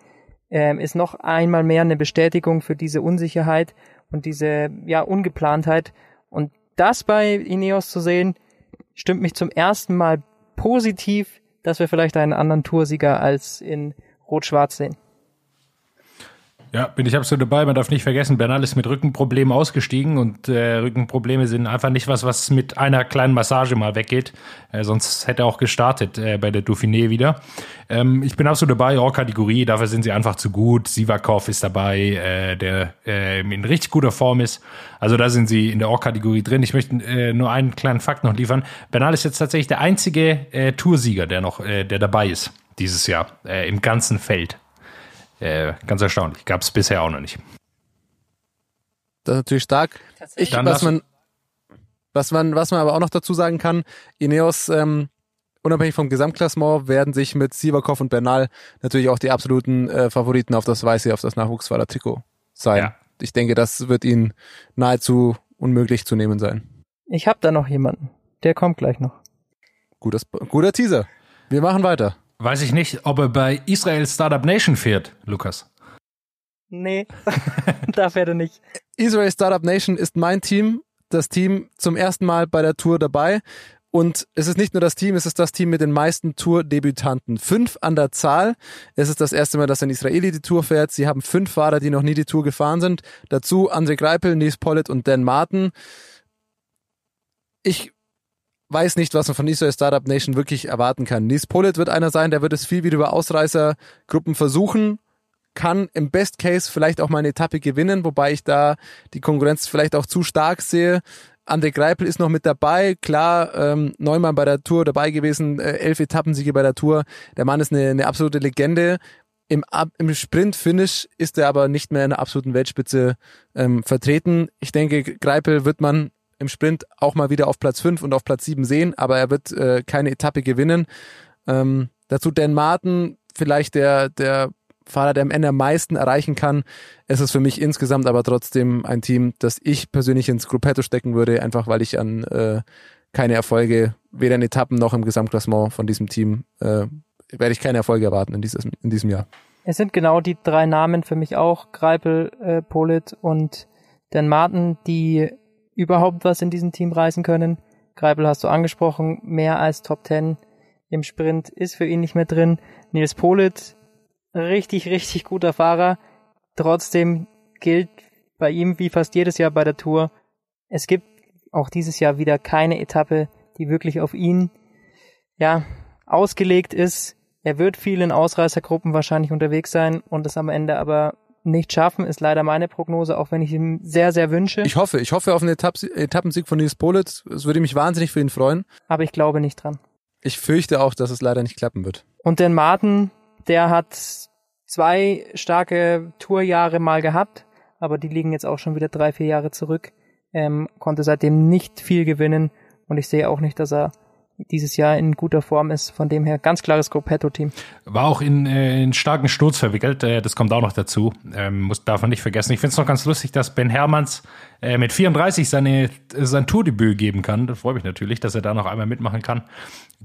ähm, ist noch einmal mehr eine Bestätigung für diese Unsicherheit und diese ja Ungeplantheit. Und das bei Ineos zu sehen, stimmt mich zum ersten Mal positiv, dass wir vielleicht einen anderen Toursieger als in Rot-Schwarz sehen. Ja, bin ich absolut dabei. Man darf nicht vergessen, Bernal ist mit Rückenproblemen ausgestiegen und äh, Rückenprobleme sind einfach nicht was, was mit einer kleinen Massage mal weggeht. Äh, sonst hätte er auch gestartet äh, bei der Dauphiné wieder. Ähm, ich bin absolut dabei, Or-Kategorie, dafür sind sie einfach zu gut. Sivakov ist dabei, äh, der äh, in richtig guter Form ist. Also da sind sie in der Or-Kategorie drin. Ich möchte äh, nur einen kleinen Fakt noch liefern. Bernal ist jetzt tatsächlich der einzige äh, Toursieger, der noch, der dabei ist dieses Jahr im ganzen Feld. Äh, ganz erstaunlich. Gab es bisher auch noch nicht. Das ist natürlich stark. Ich, Dann was man, was man, was man aber auch noch dazu sagen kann, Ineos, ähm, unabhängig vom Gesamtklassement, werden sich mit Sivakov und Bernal natürlich auch die absoluten äh, Favoriten auf das weiße, auf das Nachwuchsfahrer-Trikot sein. Ja. Ich denke, das wird ihnen nahezu unmöglich zu nehmen sein. Ich habe da noch jemanden. Der kommt gleich noch. Gutes, guter Teaser. Wir machen weiter. Weiß ich nicht, ob er bei Israel Startup Nation fährt, Lukas. Nee, da fährt er nicht. Israel Startup Nation ist mein Team, das Team zum ersten Mal bei der Tour dabei. Und es ist nicht nur das Team, es ist das Team mit den meisten Tour-Debütanten. Fünf an der Zahl. Es ist das erste Mal, dass ein Israeli die Tour fährt. Sie haben fünf Fahrer, die noch nie die Tour gefahren sind. Dazu André Greipel, Nils Pollitt und Dan Martin. Ich weiß nicht, was man von Israel Startup Nation wirklich erwarten kann. Nils Pollitt wird einer sein, der wird es viel wieder über Ausreißergruppen versuchen, kann im Best Case vielleicht auch mal eine Etappe gewinnen, wobei ich da die Konkurrenz vielleicht auch zu stark sehe. André Greipel ist noch mit dabei, klar, ähm, neunmal bei der Tour dabei gewesen, äh, elf Etappensiege bei der Tour. Der Mann ist eine, eine absolute Legende. Im, im Sprint-Finish ist er aber nicht mehr in der absoluten Weltspitze ähm, vertreten. Ich denke, Greipel wird man im Sprint auch mal wieder auf Platz 5 und auf Platz 7 sehen, aber er wird äh, keine Etappe gewinnen. Ähm, dazu Dan Martin, vielleicht der, der Fahrer, der am Ende am meisten erreichen kann. Es ist für mich insgesamt aber trotzdem ein Team, das ich persönlich ins Gruppetto stecken würde, einfach weil ich an äh, keine Erfolge, weder in Etappen noch im Gesamtklassement von diesem Team, äh, werde ich keine Erfolge erwarten in, dieses, in diesem Jahr. Es sind genau die drei Namen für mich auch, Greipel, äh, Polit und Dan Martin, die überhaupt was in diesem Team reißen können. Greipel hast du angesprochen, mehr als Top 10 im Sprint ist für ihn nicht mehr drin. Nils Polit, richtig, richtig guter Fahrer. Trotzdem gilt bei ihm wie fast jedes Jahr bei der Tour, es gibt auch dieses Jahr wieder keine Etappe, die wirklich auf ihn, ja, ausgelegt ist. Er wird viel in Ausreißergruppen wahrscheinlich unterwegs sein und es am Ende aber nicht schaffen, ist leider meine Prognose, auch wenn ich ihm sehr, sehr wünsche. Ich hoffe, ich hoffe auf einen Etapp Etappensieg von Nils Politz. Es würde mich wahnsinnig für ihn freuen. aber ich glaube nicht dran. Ich fürchte auch, dass es leider nicht klappen wird. Und den Martin, der hat zwei starke Tourjahre mal gehabt, aber die liegen jetzt auch schon wieder drei, vier Jahre zurück. Ähm, konnte seitdem nicht viel gewinnen und ich sehe auch nicht, dass er dieses Jahr in guter Form ist. Von dem her ganz klares Gruppetto-Team. War auch in, äh, in starken Sturz verwickelt, äh, das kommt auch noch dazu. Ähm, muss, darf man nicht vergessen. Ich finde es noch ganz lustig, dass Ben Hermanns äh, mit 34 seine, sein Tourdebüt geben kann. Das freut mich natürlich, dass er da noch einmal mitmachen kann.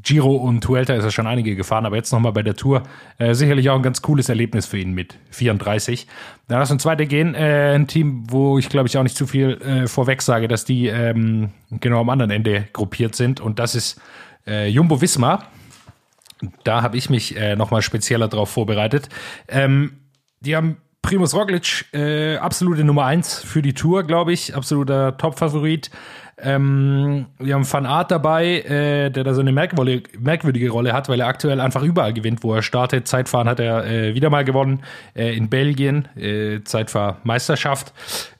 Giro und Tuelta ist er schon einige gefahren, aber jetzt nochmal bei der Tour. Äh, sicherlich auch ein ganz cooles Erlebnis für ihn mit 34. Dann lass uns weiter gehen. Äh, ein Team, wo ich glaube ich auch nicht zu viel äh, vorweg sage, dass die ähm, genau am anderen Ende gruppiert sind. Und das ist äh, Jumbo Visma. Da habe ich mich äh, nochmal spezieller drauf vorbereitet. Ähm, die haben Primus Roglic, äh, absolute Nummer eins für die Tour, glaube ich, absoluter Top-Favorit. Ähm, wir haben Van Aert dabei, äh, der da so eine merkwürdige, merkwürdige Rolle hat, weil er aktuell einfach überall gewinnt, wo er startet. Zeitfahren hat er äh, wieder mal gewonnen, äh, in Belgien, äh, Zeitfahrmeisterschaft.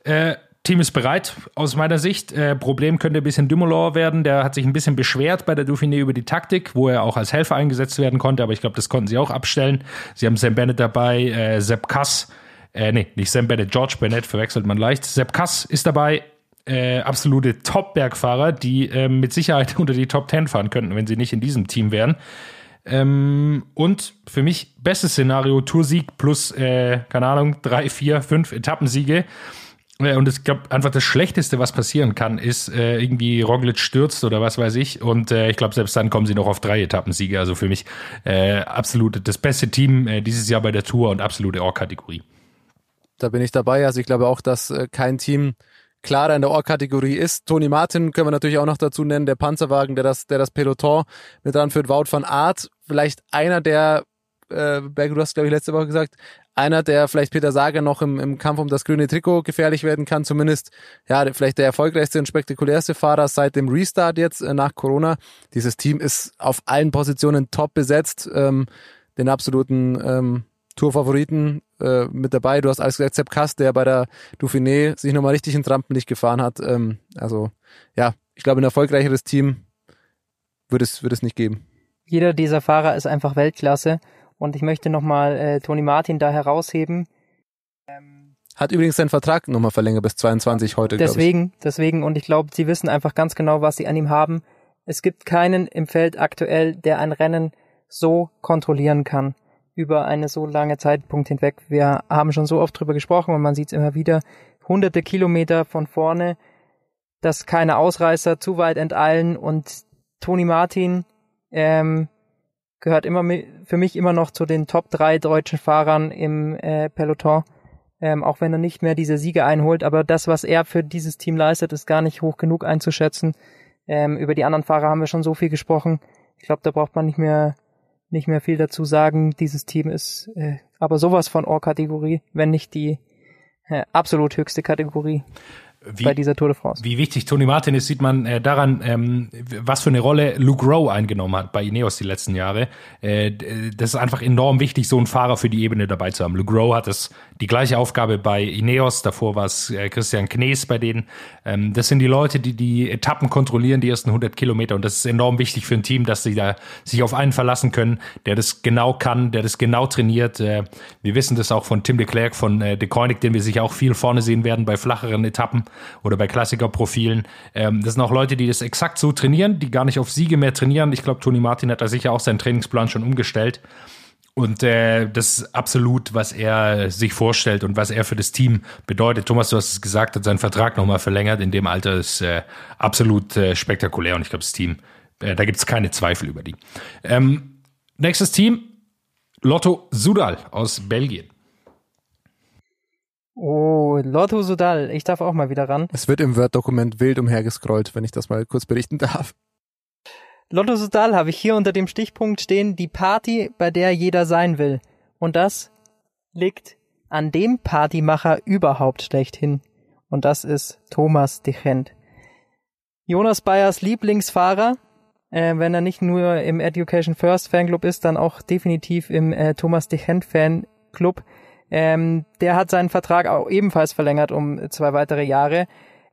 Äh, Team ist bereit, aus meiner Sicht. Äh, Problem könnte ein bisschen Dumoulin werden. Der hat sich ein bisschen beschwert bei der Dauphiné über die Taktik, wo er auch als Helfer eingesetzt werden konnte, aber ich glaube, das konnten sie auch abstellen. Sie haben Sam Bennett dabei, Sepp Kass, äh, nee, nicht Sam Bennett, George Bennett, verwechselt man leicht. Sepp Kass ist dabei, äh, absolute Top-Bergfahrer, die äh, mit Sicherheit unter die Top 10 fahren könnten, wenn sie nicht in diesem Team wären. Ähm, und für mich bestes Szenario, Toursieg plus, äh, keine Ahnung, drei, vier, fünf Etappensiege. Äh, Und ich glaube, einfach das Schlechteste, was passieren kann, ist äh, irgendwie Roglic stürzt oder was weiß ich. Und äh, ich glaube, selbst dann kommen sie noch auf drei Etappensiege. Also für mich äh, absolut das beste Team äh, dieses Jahr bei der Tour und absolute Ohr-Kategorie. Da bin ich dabei. Also ich glaube auch, dass kein Team klarer in der Ohr-Kategorie ist. Toni Martin können wir natürlich auch noch dazu nennen, der Panzerwagen, der das, der das Peloton mit dran führt. Wout van Aert, vielleicht einer der, äh, Berg, du hast glaube ich letzte Woche gesagt, einer, der vielleicht Peter Sager noch im, im Kampf um das grüne Trikot gefährlich werden kann, zumindest ja vielleicht der erfolgreichste und spektakulärste Fahrer seit dem Restart jetzt äh, nach Corona. Dieses Team ist auf allen Positionen top besetzt, ähm, den absoluten ähm, Tourfavoriten äh, mit dabei. Du hast alles gesagt, Sepp Kass, der bei der Dauphiné sich nochmal richtig ins Rampenlicht gefahren hat. Ähm, also ja, ich glaube, ein erfolgreicheres Team wird es, wird es nicht geben. Jeder dieser Fahrer ist einfach Weltklasse und ich möchte nochmal äh, Toni Martin da herausheben. Hat übrigens seinen Vertrag nochmal verlängert bis 22 heute. Deswegen, deswegen und ich glaube, sie wissen einfach ganz genau, was sie an ihm haben. Es gibt keinen im Feld aktuell, der ein Rennen so kontrollieren kann über eine so lange Zeitpunkt hinweg. Wir haben schon so oft drüber gesprochen und man sieht es immer wieder. Hunderte Kilometer von vorne, dass keine Ausreißer zu weit enteilen und Toni Martin ähm, gehört immer für mich immer noch zu den Top drei deutschen Fahrern im äh, Peloton. Ähm, auch wenn er nicht mehr diese Siege einholt, aber das, was er für dieses Team leistet, ist gar nicht hoch genug einzuschätzen. Ähm, über die anderen Fahrer haben wir schon so viel gesprochen. Ich glaube, da braucht man nicht mehr nicht mehr viel dazu sagen. Dieses Team ist äh, aber sowas von Ohr-Kategorie, wenn nicht die äh, absolut höchste Kategorie Wie, bei dieser Tour de France. Wie wichtig Toni Martin ist, sieht man äh, daran, ähm, was für eine Rolle Luke Rowe eingenommen hat bei Ineos die letzten Jahre. Äh, d- das ist einfach enorm wichtig, so einen Fahrer für die Ebene dabei zu haben. Luke Rowe hat das, die gleiche Aufgabe bei Ineos, davor war es äh, Christian Knees bei denen. Ähm, das sind die Leute, die die Etappen kontrollieren, die ersten 100 Kilometer. Und das ist enorm wichtig für ein Team, dass sie da sich auf einen verlassen können, der das genau kann, der das genau trainiert. Äh, wir wissen das auch von Tim de Klerk, von äh, de Koenig, den wir sicher auch viel vorne sehen werden bei flacheren Etappen oder bei Klassikerprofilen. Ähm, das sind auch Leute, die das exakt so trainieren, die gar nicht auf Siege mehr trainieren. Ich glaube, Toni Martin hat da sicher auch seinen Trainingsplan schon umgestellt. Und äh, das ist absolut, was er sich vorstellt und was er für das Team bedeutet. Thomas, du hast es gesagt, hat seinen Vertrag nochmal verlängert. In dem Alter ist äh, absolut äh, spektakulär und ich glaube, das Team, äh, da gibt es keine Zweifel über die. Ähm, nächstes Team, Lotto Sudal aus Belgien. Oh, Lotto Sudal, ich darf auch mal wieder ran. Es wird im Word-Dokument wild umhergescrollt, wenn ich das mal kurz berichten darf. Lotto Sudal habe ich hier unter dem Stichpunkt stehen, die Party, bei der jeder sein will. Und das liegt an dem Partymacher überhaupt schlechthin. Und das ist Thomas de Gent. Jonas Bayers Lieblingsfahrer, äh, wenn er nicht nur im Education First Fanclub ist, dann auch definitiv im äh, Thomas de Gent Fanclub. Ähm, der hat seinen Vertrag auch ebenfalls verlängert um zwei weitere Jahre.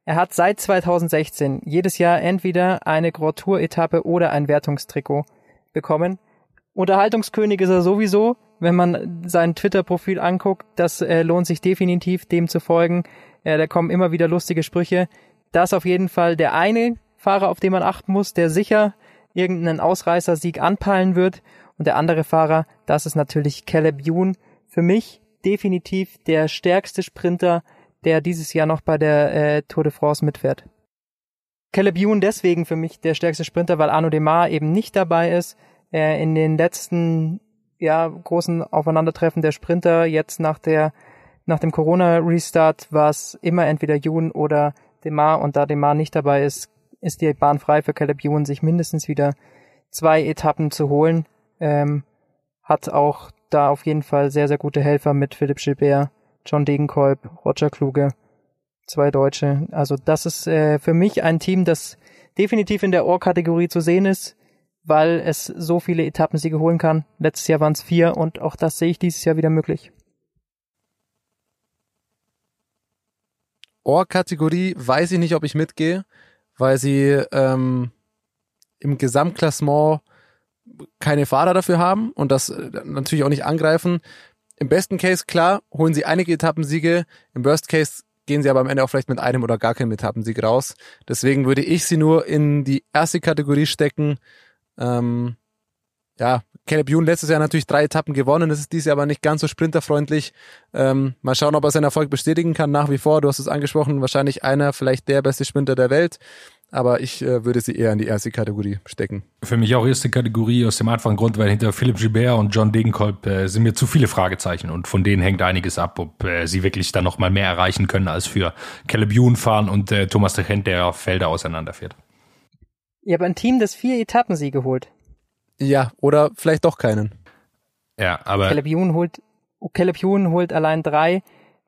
Er hat seit 2016 jedes Jahr entweder eine Grand Tour Etappe oder ein Wertungstrikot bekommen. Unterhaltungskönig ist er sowieso, wenn man sein Twitter-Profil anguckt. Das äh, lohnt sich definitiv, dem zu folgen. Äh, da kommen immer wieder lustige Sprüche. Das ist auf jeden Fall der eine Fahrer, auf den man achten muss, der sicher irgendeinen Ausreißersieg anpeilen wird. Und der andere Fahrer, das ist natürlich Caleb Youn. Für mich definitiv der stärkste Sprinter, der dieses Jahr noch bei der äh, Tour de France mitfährt. Caleb Ewan deswegen für mich der stärkste Sprinter, weil Arno Demar eben nicht dabei ist. Äh, in den letzten ja, großen Aufeinandertreffen der Sprinter, jetzt nach der nach dem Corona-Restart war es immer entweder Ewan oder Demar und da Demar nicht dabei ist, ist die Bahn frei für Caleb Ewan, sich mindestens wieder zwei Etappen zu holen. Ähm, hat auch da auf jeden Fall sehr, sehr gute Helfer mit Philipp Gilbert John Degenkolb, Roger Kluge, zwei Deutsche. Also das ist äh, für mich ein Team, das definitiv in der Ohr-Kategorie zu sehen ist, weil es so viele Etappensiege holen kann. Letztes Jahr waren es vier und auch das sehe ich dieses Jahr wieder möglich. Ohr-Kategorie weiß ich nicht, ob ich mitgehe, weil sie ähm, im Gesamtklassement keine Fahrer dafür haben und das äh, natürlich auch nicht angreifen. Im besten Case, klar, holen sie einige Etappensiege. Im Worst Case gehen sie aber am Ende auch vielleicht mit einem oder gar keinem Etappensieg raus. Deswegen würde ich sie nur in die erste Kategorie stecken. Ähm, ja, Caleb Youn letztes Jahr natürlich drei Etappen gewonnen. Das ist dieses Jahr aber nicht ganz so sprinterfreundlich. Ähm, mal schauen, ob er seinen Erfolg bestätigen kann. Nach wie vor, du hast es angesprochen, wahrscheinlich einer, vielleicht der beste Sprinter der Welt aber ich äh, würde sie eher in die erste Kategorie stecken. Für mich auch erste Kategorie aus dem einfachen Grund, weil hinter Philipp Gilbert und John Degenkolb äh, sind mir zu viele Fragezeichen und von denen hängt einiges ab, ob äh, sie wirklich dann nochmal mehr erreichen können als für Caleb Ewan fahren und äh, Thomas de Gent, der Felder auseinanderfährt. Ihr habt ein Team, das vier Etappensiege holt. Ja, oder vielleicht doch keinen. Ja, aber Caleb Ewan holt, Caleb Ewan holt allein drei.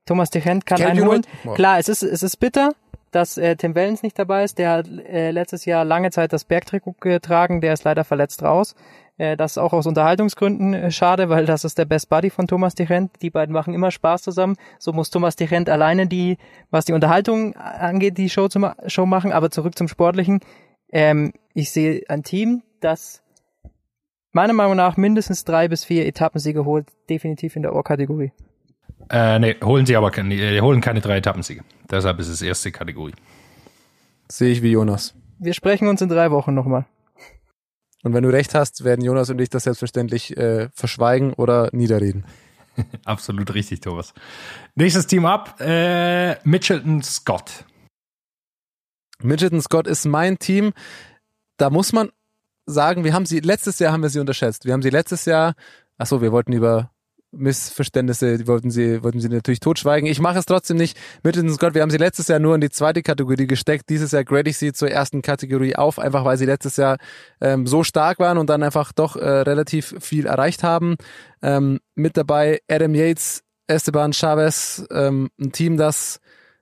Thomas de Gent kann einen holen. Klar, es ist, es ist bitter, dass äh, Tim Wellens nicht dabei ist. Der hat äh, letztes Jahr lange Zeit das Bergtrikot getragen. Der ist leider verletzt raus. Äh, das ist auch aus Unterhaltungsgründen äh, schade, weil das ist der Best Buddy von Thomas Dirent. Die beiden machen immer Spaß zusammen. So muss Thomas Dirent alleine die, was die Unterhaltung angeht, die Show, zum, Show machen. Aber zurück zum Sportlichen. Ähm, ich sehe ein Team, das meiner Meinung nach mindestens drei bis vier Etappensiege holt, definitiv in der Ohr-Kategorie. Äh, nee, holen sie aber keine, äh, holen keine drei Etappensiege. Deshalb ist es erste Kategorie. Sehe ich wie Jonas. Wir sprechen uns in drei Wochen nochmal. Und wenn du recht hast, werden Jonas und ich das selbstverständlich äh, verschweigen oder niederreden. Absolut richtig, Thomas. Nächstes Team ab, äh, Mitchelton Scott. Mitchelton Scott ist mein Team. Da muss man sagen, wir haben sie, letztes Jahr haben wir sie unterschätzt. Wir haben sie letztes Jahr, ach so, wir wollten über Missverständnisse, die wollten sie, wollten sie natürlich totschweigen. Ich mache es trotzdem nicht. Mittens Scott, wir haben sie letztes Jahr nur in die zweite Kategorie gesteckt. Dieses Jahr grade ich sie zur ersten Kategorie auf, einfach weil sie letztes Jahr ähm, so stark waren und dann einfach doch äh, relativ viel erreicht haben. Ähm, mit dabei Adam Yates, Esteban Chavez, ähm, ein Team, das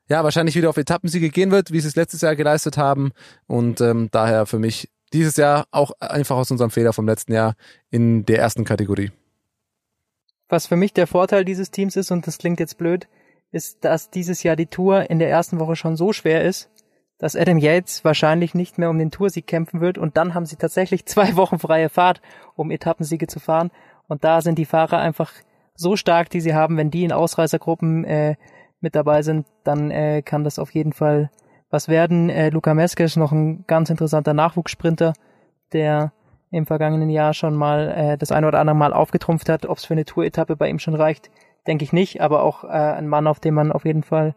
ja wahrscheinlich wieder auf Etappensiege gehen wird, wie sie es letztes Jahr geleistet haben. Und ähm, daher für mich dieses Jahr auch einfach aus unserem Fehler vom letzten Jahr in der ersten Kategorie. Was für mich der Vorteil dieses Teams ist, und das klingt jetzt blöd, ist, dass dieses Jahr die Tour in der ersten Woche schon so schwer ist, dass Adam Yates wahrscheinlich nicht mehr um den Toursieg kämpfen wird. Und dann haben sie tatsächlich zwei Wochen freie Fahrt, um Etappensiege zu fahren. Und da sind die Fahrer einfach so stark, die sie haben, wenn die in Ausreißergruppen äh, mit dabei sind, dann äh, kann das auf jeden Fall was werden. Äh, Luca Meske ist noch ein ganz interessanter Nachwuchssprinter, der im vergangenen Jahr schon mal äh, das eine oder andere Mal aufgetrumpft hat. Ob es für eine Tour-Etappe bei ihm schon reicht, denke ich nicht, aber auch äh, ein Mann, auf den man auf jeden Fall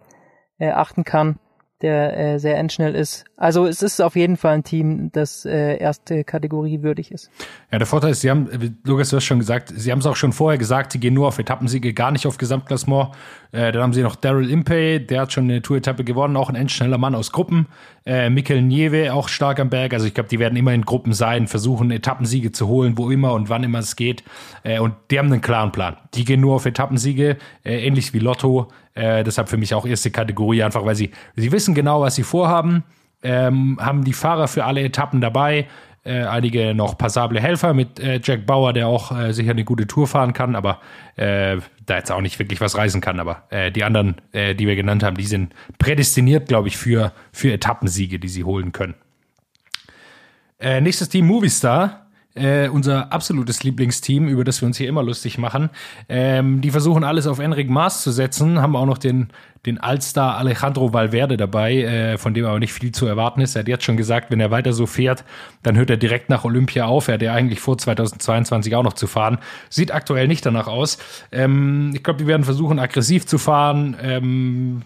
äh, achten kann der äh, sehr endschnell ist. Also es ist auf jeden Fall ein Team, das äh, erste Kategorie würdig ist. Ja, der Vorteil ist, Sie haben, Lukas, du hast schon gesagt, Sie haben es auch schon vorher gesagt, Sie gehen nur auf Etappensiege, gar nicht auf Gesamtklassement. Äh, dann haben Sie noch Daryl Impey, der hat schon eine Tour-Etappe gewonnen, auch ein endschneller Mann aus Gruppen. Äh, Mikkel Nieve, auch stark am Berg. Also ich glaube, die werden immer in Gruppen sein, versuchen Etappensiege zu holen, wo immer und wann immer es geht. Äh, und die haben einen klaren Plan. Die gehen nur auf Etappensiege, äh, ähnlich wie Lotto. Äh, deshalb für mich auch erste Kategorie, einfach weil sie, sie wissen genau, was sie vorhaben, ähm, haben die Fahrer für alle Etappen dabei, äh, einige noch passable Helfer mit äh, Jack Bauer, der auch äh, sicher eine gute Tour fahren kann, aber äh, da jetzt auch nicht wirklich was reisen kann. Aber äh, die anderen, äh, die wir genannt haben, die sind prädestiniert, glaube ich, für, für Etappensiege, die sie holen können. Nächstes Team Movistar äh, unser absolutes Lieblingsteam, über das wir uns hier immer lustig machen. Ähm, die versuchen alles auf Enric Maas zu setzen, haben auch noch den, den Allstar Alejandro Valverde dabei, äh, von dem aber nicht viel zu erwarten ist. Er hat jetzt schon gesagt, wenn er weiter so fährt, dann hört er direkt nach Olympia auf. Er hat ja eigentlich vor 2022 auch noch zu fahren. Sieht aktuell nicht danach aus. Ähm, ich glaube, die werden versuchen, aggressiv zu fahren. Ähm,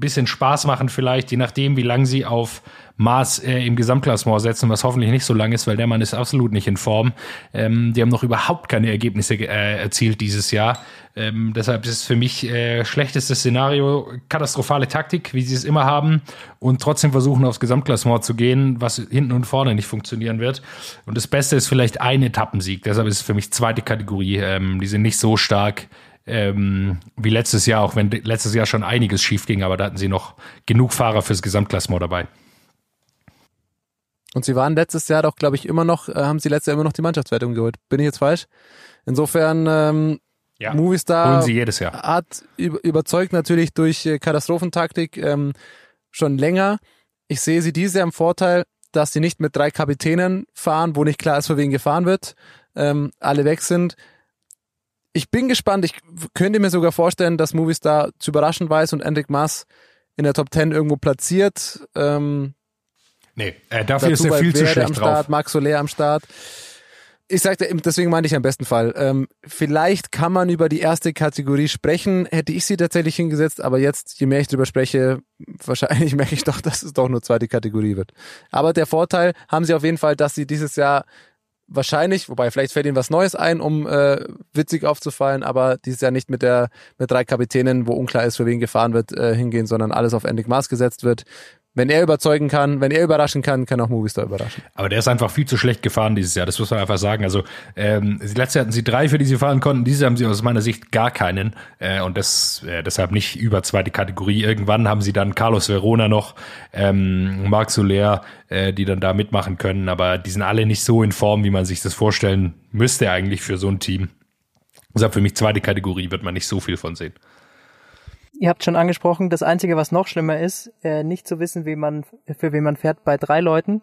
bisschen Spaß machen vielleicht, je nachdem, wie lange sie auf Maß äh, im Gesamtklassement setzen, was hoffentlich nicht so lang ist, weil der Mann ist absolut nicht in Form. Ähm, die haben noch überhaupt keine Ergebnisse äh, erzielt dieses Jahr. Ähm, deshalb ist es für mich äh, schlechtestes Szenario, katastrophale Taktik, wie sie es immer haben, und trotzdem versuchen, aufs Gesamtklassement zu gehen, was hinten und vorne nicht funktionieren wird. Und das Beste ist vielleicht ein Etappensieg. Deshalb ist es für mich zweite Kategorie. Ähm, die sind nicht so stark ähm, wie letztes Jahr, auch wenn letztes Jahr schon einiges schief ging, aber da hatten sie noch genug Fahrer fürs Gesamtklassement dabei. Und sie waren letztes Jahr doch, glaube ich, immer noch, äh, haben sie letztes Jahr immer noch die Mannschaftswertung geholt. Bin ich jetzt falsch? Insofern, ähm, ja, Movistar holen sie jedes Jahr. hat überzeugt natürlich durch äh, Katastrophentaktik ähm, schon länger. Ich sehe sie dieses Jahr im Vorteil, dass sie nicht mit drei Kapitänen fahren, wo nicht klar ist, für wen gefahren wird. Ähm, alle weg sind. Ich bin gespannt. Ich könnte mir sogar vorstellen, dass Movistar zu überraschen weiß und Enric Mas in der Top 10 irgendwo platziert. Ähm, Nee, äh, dafür ist er viel zu schlecht am Start, drauf. Max Soler am Start. Ich sagte, deswegen meinte ich am besten Fall. Ähm, vielleicht kann man über die erste Kategorie sprechen. Hätte ich sie tatsächlich hingesetzt, aber jetzt, je mehr ich drüber spreche, wahrscheinlich merke ich doch, dass es doch nur zweite Kategorie wird. Aber der Vorteil haben sie auf jeden Fall, dass sie dieses Jahr wahrscheinlich, wobei vielleicht fällt ihnen was Neues ein, um äh, witzig aufzufallen, aber dieses Jahr nicht mit der mit drei Kapitänen, wo unklar ist, für wen gefahren wird, äh, hingehen, sondern alles auf Endig Maß gesetzt wird wenn er überzeugen kann, wenn er überraschen kann, kann auch Movistar überraschen. Aber der ist einfach viel zu schlecht gefahren dieses Jahr, das muss man einfach sagen. Also ähm, letztes Jahr hatten sie drei, für die sie fahren konnten, dieses Jahr haben sie aus meiner Sicht gar keinen äh, und das äh, deshalb nicht über zweite Kategorie. Irgendwann haben sie dann Carlos Verona noch, ähm, Marc Soler, äh, die dann da mitmachen können, aber die sind alle nicht so in Form, wie man sich das vorstellen müsste eigentlich für so ein Team. Deshalb für mich zweite Kategorie wird man nicht so viel von sehen ihr habt schon angesprochen, das Einzige, was noch schlimmer ist, äh, nicht zu wissen, wie man, für wen man fährt bei drei Leuten,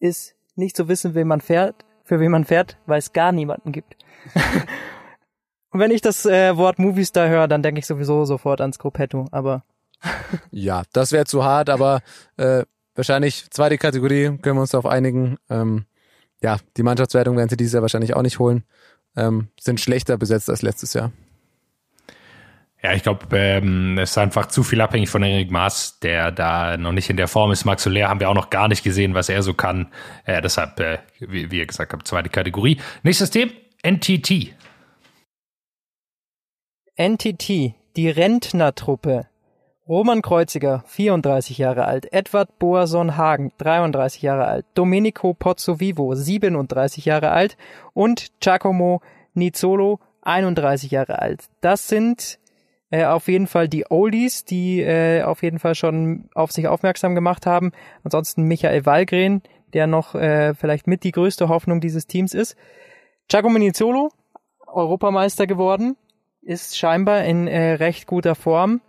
ist nicht zu wissen, wen man fährt, für wen man fährt, weil es gar niemanden gibt. Und wenn ich das äh, Wort Movies da höre, dann denke ich sowieso sofort ans Gruppetto, aber. ja, das wäre zu hart, aber äh, wahrscheinlich zweite Kategorie, können wir uns darauf einigen. Ähm, ja, die Mannschaftswertung werden sie dieses Jahr wahrscheinlich auch nicht holen. Ähm, sind schlechter besetzt als letztes Jahr. Ja, ich glaube, ähm, es ist einfach zu viel abhängig von Erik Maas, der da noch nicht in der Form ist. Max Soler haben wir auch noch gar nicht gesehen, was er so kann. Äh, deshalb, äh, wie, wie ihr gesagt habt, zweite Kategorie. Nächstes Thema, NTT. NTT, die Rentnertruppe. Roman Kreuziger, 34 Jahre alt, Edward Boason Hagen, 33 Jahre alt, Domenico Pozzovivo, 37 Jahre alt und Giacomo Nizzolo, 31 Jahre alt. Das sind äh, auf jeden Fall die Oldies, die äh, auf jeden Fall schon auf sich aufmerksam gemacht haben. Ansonsten Michael Wallgren, der noch äh, vielleicht mit die größte Hoffnung dieses Teams ist. Giacomo Nizzolo, Europameister geworden, ist scheinbar in äh, recht guter Form.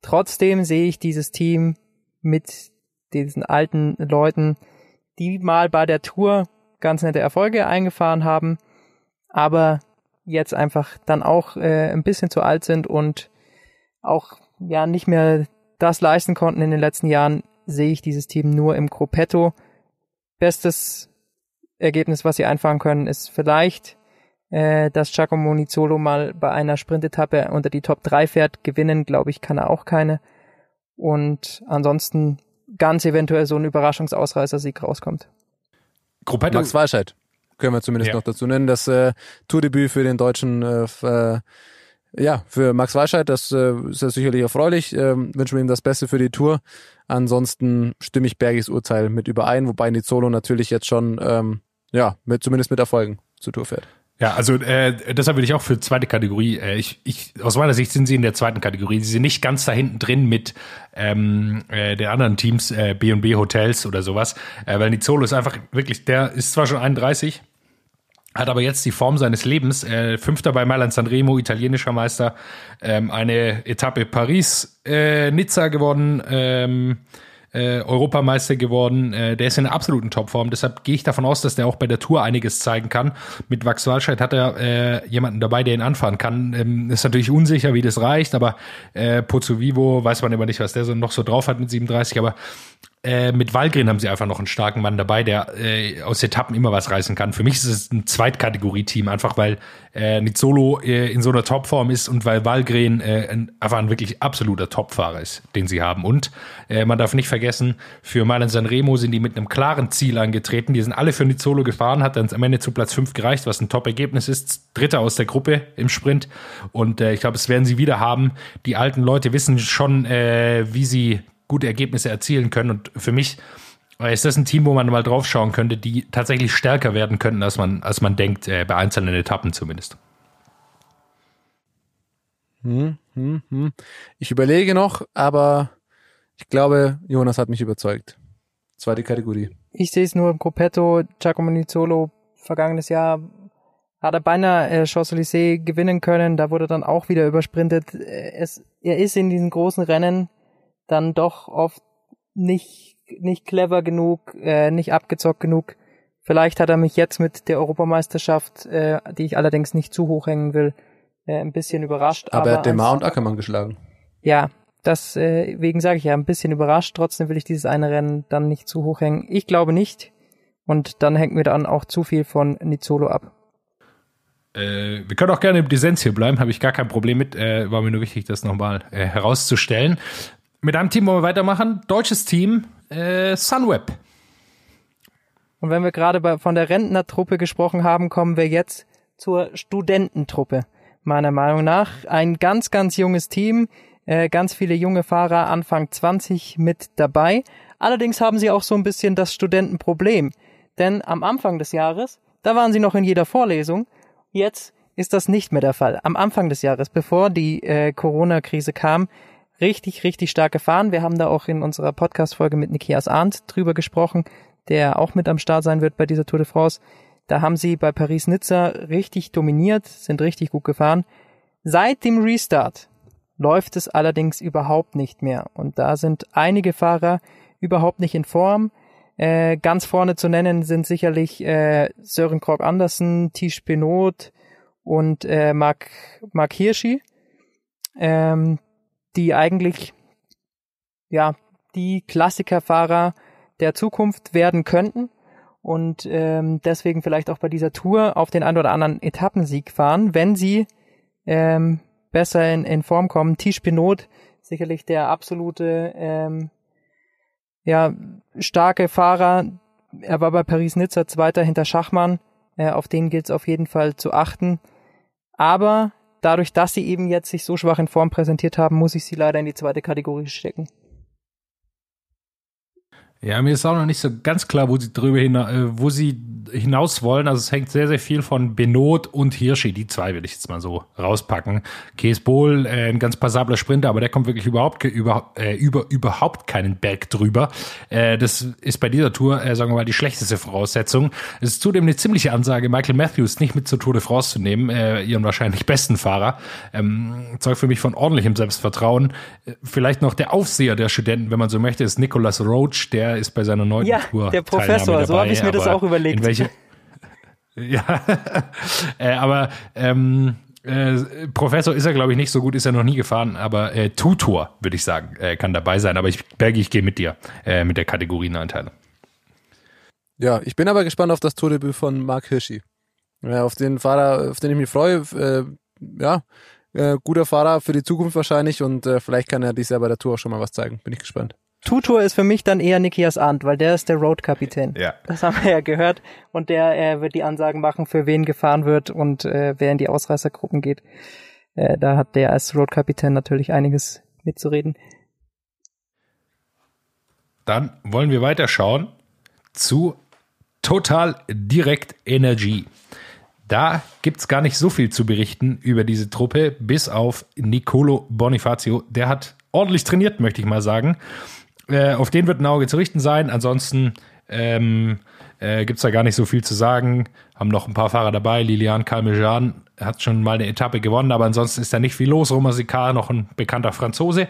Trotzdem sehe ich dieses Team mit diesen alten Leuten, die mal bei der Tour ganz nette Erfolge eingefahren haben, aber jetzt einfach dann auch äh, ein bisschen zu alt sind und auch ja nicht mehr das leisten konnten in den letzten Jahren, sehe ich dieses Team nur im Gruppetto. Bestes Ergebnis, was sie einfahren können, ist vielleicht, äh, dass Giacomo Nizzolo mal bei einer Sprintetappe unter die Top 3 fährt. Gewinnen, glaube ich, kann er auch keine. Und ansonsten ganz eventuell so ein Überraschungsausreißer-Sieg rauskommt. Gruppetto, Max Walscheid können wir zumindest Ja. noch dazu nennen. Das äh, Tourdebüt für den deutschen, äh, äh, ja, für Max Walscheid, das äh, ist ja sicherlich erfreulich. Ähm, wünschen wir ihm das Beste für die Tour. Ansonsten stimme ich Bergis Urteil mit überein, wobei Nizzolo natürlich jetzt schon, ähm, ja, mit, zumindest mit Erfolgen zur Tour fährt. Ja, also äh, deshalb würde ich auch für zweite Kategorie, äh, ich, ich, aus meiner Sicht sind sie in der zweiten Kategorie. Sie sind nicht ganz da hinten drin mit ähm, äh, den anderen Teams, äh, B&B Hotels oder sowas, äh, weil Nizzolo ist einfach wirklich, der ist zwar schon 31, hat aber jetzt die Form seines Lebens. Äh, Fünfter bei Mailand Sanremo, italienischer Meister, ähm, eine Etappe Paris, äh, Nizza gewonnen, ähm, äh, Europameister geworden. Äh, der ist in einer absoluten Topform. Deshalb gehe ich davon aus, dass der auch bei der Tour einiges zeigen kann. Mit Max Walscheid hat er äh, jemanden dabei, der ihn anfahren kann. Ähm, ist natürlich unsicher, wie das reicht, aber äh, Pozzo Vivo weiß man immer nicht, was der so noch so drauf hat mit 37, aber äh, mit Walgren haben sie einfach noch einen starken Mann dabei, der äh, aus Etappen immer was reißen kann. Für mich ist es ein Zweitkategorie-Team, einfach weil äh, Nizzolo äh, in so einer Topform ist und weil Walgren äh, ein, einfach ein wirklich absoluter Topfahrer ist, den sie haben. Und äh, man darf nicht vergessen, für Mailand Sanremo sind die mit einem klaren Ziel angetreten. Die sind alle für Nizzolo gefahren, hat dann am Ende zu Platz 5 gereicht, was ein Top-Ergebnis ist. Dritter aus der Gruppe im Sprint. Und äh, ich glaube, es werden sie wieder haben. Die alten Leute wissen schon, äh, wie sie gute Ergebnisse erzielen können. Und für mich äh, ist das ein Team, wo man mal drauf schauen könnte, die tatsächlich stärker werden könnten, als man, als man denkt, äh, bei einzelnen Etappen zumindest. Ich überlege noch, aber ich glaube, Jonas hat mich überzeugt. Zweite Kategorie. Ich sehe es nur im Gruppetto, Giacomo Nizzolo, vergangenes Jahr hat er beinahe äh, Champs-Élysées gewinnen können, da wurde dann auch wieder übersprintet. Äh, Es, er ist in diesen großen Rennen dann doch oft nicht, nicht clever genug, äh, nicht abgezockt genug. Vielleicht hat er mich jetzt mit der Europameisterschaft, äh, die ich allerdings nicht zu hoch hängen will, äh, ein bisschen überrascht. Aber er hat Demar und Ackermann geschlagen. ja, das, äh, wegen sage ich ja, ein bisschen überrascht. Trotzdem will ich dieses eine Rennen dann nicht zu hoch hängen. Ich glaube nicht. Und dann hängt mir dann auch zu viel von Nizzolo ab. Äh, wir können auch gerne im Dissens hier bleiben, habe ich gar kein Problem mit. Äh, war mir nur wichtig, das nochmal äh, herauszustellen. Mit einem Team wollen wir weitermachen. Deutsches Team, äh, Sunweb. Und wenn wir gerade von der Rentnertruppe gesprochen haben, kommen wir jetzt zur Studententruppe. Meiner Meinung nach ein ganz, ganz junges Team, äh, ganz viele junge Fahrer Anfang 20 mit dabei. Allerdings haben sie auch so ein bisschen das Studentenproblem. Denn am Anfang des Jahres, da waren sie noch in jeder Vorlesung. Jetzt ist das nicht mehr der Fall. Am Anfang des Jahres, bevor die äh, Corona-Krise kam, richtig, richtig stark gefahren. Wir haben da auch in unserer Podcast-Folge mit Nikias Arndt drüber gesprochen, der auch mit am Start sein wird bei dieser Tour de France. Da haben sie bei Paris-Nizza richtig dominiert, sind richtig gut gefahren. Seit dem Restart läuft es allerdings überhaupt nicht mehr. Und da sind einige Fahrer überhaupt nicht in Form. Äh, ganz vorne zu nennen sind sicherlich äh, Sören Krog Andersen, Tisch Benot und äh, Mark, Mark Hirschi, ähm, die eigentlich ja die Klassikerfahrer der Zukunft werden könnten und ähm, deswegen vielleicht auch bei dieser Tour auf den ein oder anderen Etappensieg fahren, wenn sie ähm, besser in, in Form kommen. Tisch Pinot, sicherlich der absolute ähm, ja, starke Fahrer. Er war bei Paris-Nizza Zweiter hinter Schachmann. Äh, auf den gilt es auf jeden Fall zu achten. Aber dadurch, dass sie eben jetzt sich so schwach in Form präsentiert haben, muss ich sie leider in die zweite Kategorie stecken. Ja, mir ist auch noch nicht so ganz klar, wo sie drüber hina äh, wo sie hinaus wollen. Also es hängt sehr, sehr viel von Benot und Hirschi. Die zwei will ich jetzt mal so rauspacken. Kees Bohl, äh, ein ganz passabler Sprinter, aber der kommt wirklich überhaupt über, äh, über überhaupt keinen Berg drüber. Äh, das ist bei dieser Tour, äh, sagen wir mal, die schlechteste Voraussetzung. Es ist zudem eine ziemliche Ansage, Michael Matthews nicht mit zur Tour de France zu nehmen, äh, ihren wahrscheinlich besten Fahrer. Ähm, zeugt für mich von ordentlichem Selbstvertrauen. Vielleicht noch der Aufseher der Studenten, wenn man so möchte, ist Nicolas Roach, der ist bei seiner neuen Ja, Tour. der Professor, Teilnahme so habe ich mir das auch überlegt. In welche, ja, äh, aber ähm, äh, Professor ist er, glaube ich, nicht so gut, ist er noch nie gefahren, aber äh, Tutor, würde ich sagen, äh, kann dabei sein. Aber ich, Bergi, ich gehe mit dir, äh, mit der Kategorieneinteilung. Ja, ich bin aber gespannt auf das Tordebüt von Mark Hirschi. Ja, auf den Fahrer, auf den ich mich freue. Äh, ja, äh, guter Fahrer für die Zukunft wahrscheinlich und äh, vielleicht kann er dies Jahr bei der Tour auch schon mal was zeigen. Bin ich gespannt. Tutor ist für mich dann eher Nikias Arndt, weil der ist der Road-Kapitän. Ja. Das haben wir ja gehört. Und der äh, wird die Ansagen machen, für wen gefahren wird und äh, wer in die Ausreißergruppen geht. Äh, da hat der als Road-Kapitän natürlich einiges mitzureden. Dann wollen wir weiterschauen zu Total Direct Energy. Da gibt's gar nicht so viel zu berichten über diese Truppe, bis auf Nicolo Bonifacio. Der hat ordentlich trainiert, möchte ich mal sagen. Äh, auf den wird ein Auge zu richten sein. Ansonsten ähm, äh, gibt es da gar nicht so viel zu sagen. Haben noch ein paar Fahrer dabei. Lilian Calmejean hat schon mal eine Etappe gewonnen, aber ansonsten ist da nicht viel los. Romain Sicard noch ein bekannter Franzose.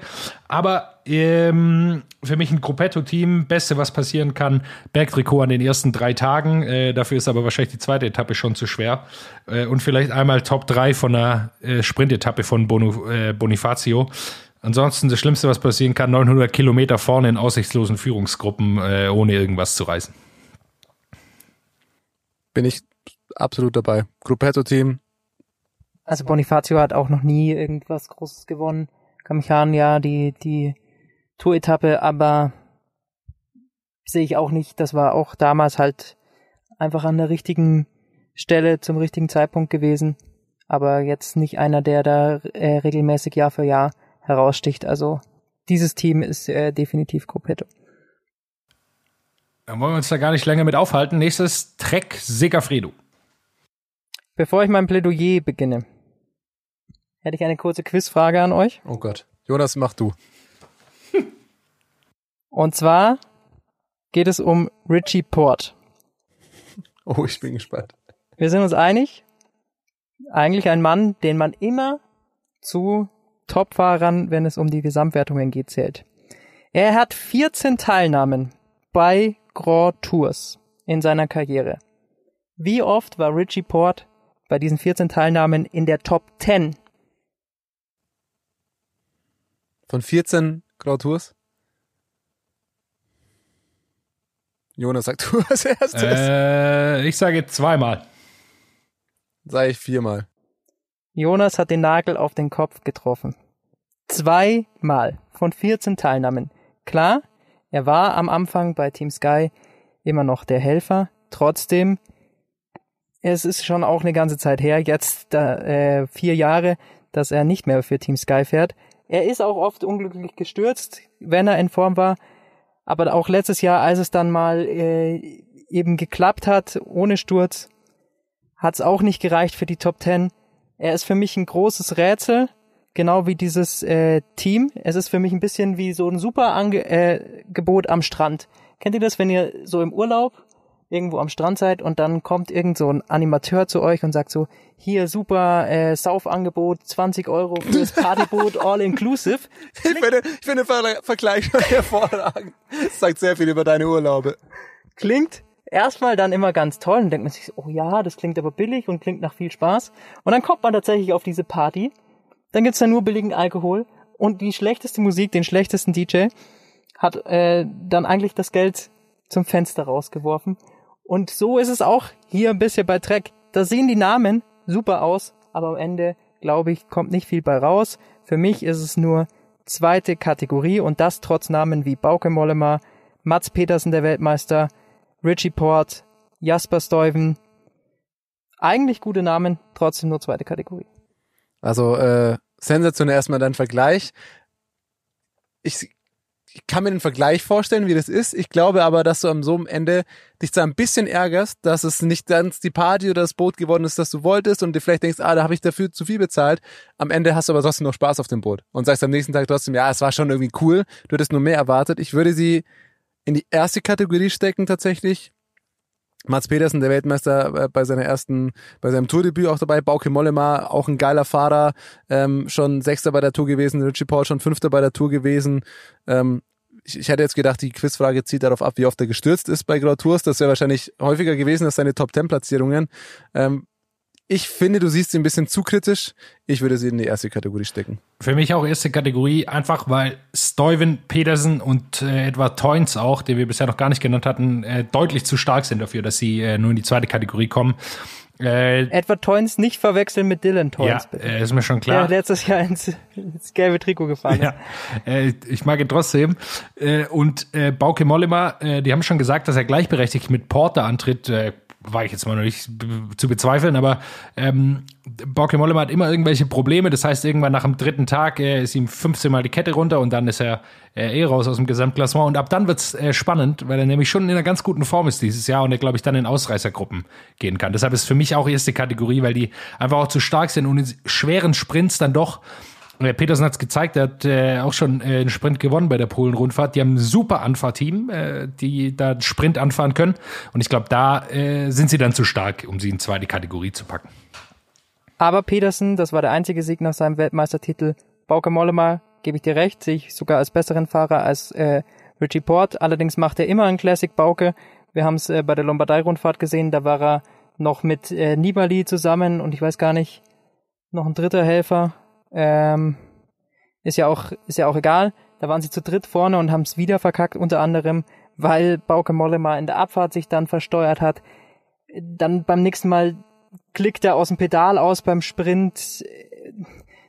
Aber ähm, für mich ein Gruppetto-Team, beste, was passieren kann. Bergtrikot an den ersten drei Tagen. Äh, dafür ist aber wahrscheinlich die zweite Etappe schon zu schwer. Äh, und vielleicht einmal Top 3 von einer äh, Sprintetappe von Bono, äh, Bonifacio. Ansonsten das Schlimmste, was passieren kann, 900 Kilometer vorne in aussichtslosen Führungsgruppen, äh, ohne irgendwas zu reißen. Bin ich absolut dabei. Gruppetto-Team. Also Bonifacio hat auch noch nie irgendwas Großes gewonnen. Kamichan ja die, die Tour-Etappe, aber sehe ich auch nicht. Das war auch damals halt einfach an der richtigen Stelle zum richtigen Zeitpunkt gewesen. Aber jetzt nicht einer, der da äh, regelmäßig Jahr für Jahr heraussticht. Also dieses Team ist äh, definitiv Gruppetto. Dann wollen wir uns da gar nicht länger mit aufhalten. Nächstes Trek Segafredo. Bevor ich mein Plädoyer beginne, hätte ich eine kurze Quizfrage an euch. Oh Gott. Jonas, mach du. Und zwar geht es um Richie Port. Oh, ich bin gespannt. Wir sind uns einig. Eigentlich ein Mann, den man immer zu Topfahrern, wenn es um die Gesamtwertungen geht, zählt. Er hat 14 Teilnahmen bei Grand Tours in seiner Karriere. Wie oft war Richie Port bei diesen 14 Teilnahmen in der Top 10? Von 14 Grand Tours? Jonas sagt du als erstes. Äh, ich sage zweimal. Sag ich viermal. Jonas hat den Nagel auf den Kopf getroffen. Zweimal von 14 Teilnahmen. Klar, er war am Anfang bei Team Sky immer noch der Helfer. Trotzdem, es ist schon auch eine ganze Zeit her, jetzt äh, vier Jahre, dass er nicht mehr für Team Sky fährt. Er ist auch oft unglücklich gestürzt, wenn er in Form war. Aber auch letztes Jahr, als es dann mal äh, eben geklappt hat, ohne Sturz, hat es auch nicht gereicht für die Top Ten. Er ist für mich ein großes Rätsel, genau wie dieses äh, Team. Es ist für mich ein bisschen wie so ein super Ange äh, Gebot am Strand. Kennt ihr das, wenn ihr so im Urlaub irgendwo am Strand seid und dann kommt irgend so ein Animateur zu euch und sagt so, hier super äh, Saufangebot, 20 Euro fürs Partyboot, all inclusive. Ich finde, ich finde Ver Vergleich hervorragend. Das sagt sehr viel über deine Urlaube. Klingt erstmal dann immer ganz toll und denkt man sich, so, oh ja, das klingt aber billig und klingt nach viel Spaß. Und dann kommt man tatsächlich auf diese Party. Dann gibt's da nur billigen Alkohol und die schlechteste Musik, den schlechtesten DJ, hat äh, dann eigentlich das Geld zum Fenster rausgeworfen. Und so ist es auch hier ein bisschen bei Trek. Da sehen die Namen super aus, aber am Ende, glaube ich, kommt nicht viel bei raus. Für mich ist es nur zweite Kategorie und das trotz Namen wie Bauke Mollema, Mats Petersen, der Weltmeister, Richie Port, Jasper Stuyven. Eigentlich gute Namen, trotzdem nur zweite Kategorie. Also äh, sensationell erstmal dein Vergleich. Ich, ich kann mir den Vergleich vorstellen, wie das ist. Ich glaube aber, dass du am so am Ende dich da ein bisschen ärgerst, dass es nicht ganz die Party oder das Boot geworden ist, das du wolltest und dir vielleicht denkst, ah, da habe ich dafür zu viel bezahlt. Am Ende hast du aber trotzdem noch Spaß auf dem Boot und sagst am nächsten Tag trotzdem, ja, es war schon irgendwie cool, du hättest nur mehr erwartet. Ich würde sie in die erste Kategorie stecken tatsächlich. Mats Petersen, der Weltmeister äh, bei seiner ersten, bei seinem Tourdebüt auch dabei. Bauke Mollema, auch ein geiler Fahrer, ähm, schon Sechster bei der Tour gewesen. Richie Paul schon Fünfter bei der Tour gewesen. Ähm, ich, ich hätte jetzt gedacht, die Quizfrage zieht darauf ab, wie oft er gestürzt ist bei Grand Tours. Das wäre wahrscheinlich häufiger gewesen als seine Top Ten Platzierungen. Ähm, Ich finde, du siehst sie ein bisschen zu kritisch. Ich würde sie in die erste Kategorie stecken. Für mich auch erste Kategorie, einfach weil Stuyven, Petersen und äh, Edward Toyns auch, den wir bisher noch gar nicht genannt hatten, äh, deutlich zu stark sind dafür, dass sie äh, nur in die zweite Kategorie kommen. Äh, Edward Toyns nicht verwechseln mit Dylan Toyns, ja, bitte. Äh, ist mir schon klar. Der letztes Jahr ins, ins gelbe Trikot gefahren ist. Ja, äh, ich mag ihn trotzdem. Äh, und äh, Bauke Mollema, äh, die haben schon gesagt, dass er gleichberechtigt mit Porter antritt. War ich jetzt mal noch nicht zu bezweifeln, aber ähm, Bauke Mollema hat immer irgendwelche Probleme. Das heißt, irgendwann nach dem dritten Tag äh, ist ihm 15 Mal die Kette runter und dann ist er äh, eh raus aus dem Gesamtklassement. Und ab dann wird's äh, spannend, weil er nämlich schon in einer ganz guten Form ist dieses Jahr und er, glaube ich, dann in Ausreißergruppen gehen kann. Deshalb ist für mich auch erste Kategorie, weil die einfach auch zu stark sind und in schweren Sprints dann doch Petersen hat es gezeigt, er hat äh, auch schon äh, einen Sprint gewonnen bei der Polen-Rundfahrt. Die haben ein super Anfahrteam, äh, die da einen Sprint anfahren können. Und ich glaube, da äh, sind sie dann zu stark, um sie in zweite Kategorie zu packen. Aber Petersen, das war der einzige Sieg nach seinem Weltmeistertitel. Bauke Mollema, gebe ich dir recht, sehe ich sogar als besseren Fahrer als äh, Richie Port. Allerdings macht er immer einen Classic Bauke. Wir haben es äh, bei der Lombardei-Rundfahrt gesehen, da war er noch mit äh, Nibali zusammen und ich weiß gar nicht, noch ein dritter Helfer. Ähm, ist ja auch, ist ja auch egal. Da waren sie zu dritt vorne und haben es wieder verkackt, unter anderem, weil Bauke Mollema in der Abfahrt sich dann versteuert hat. Dann beim nächsten Mal klickt er aus dem Pedal aus beim Sprint.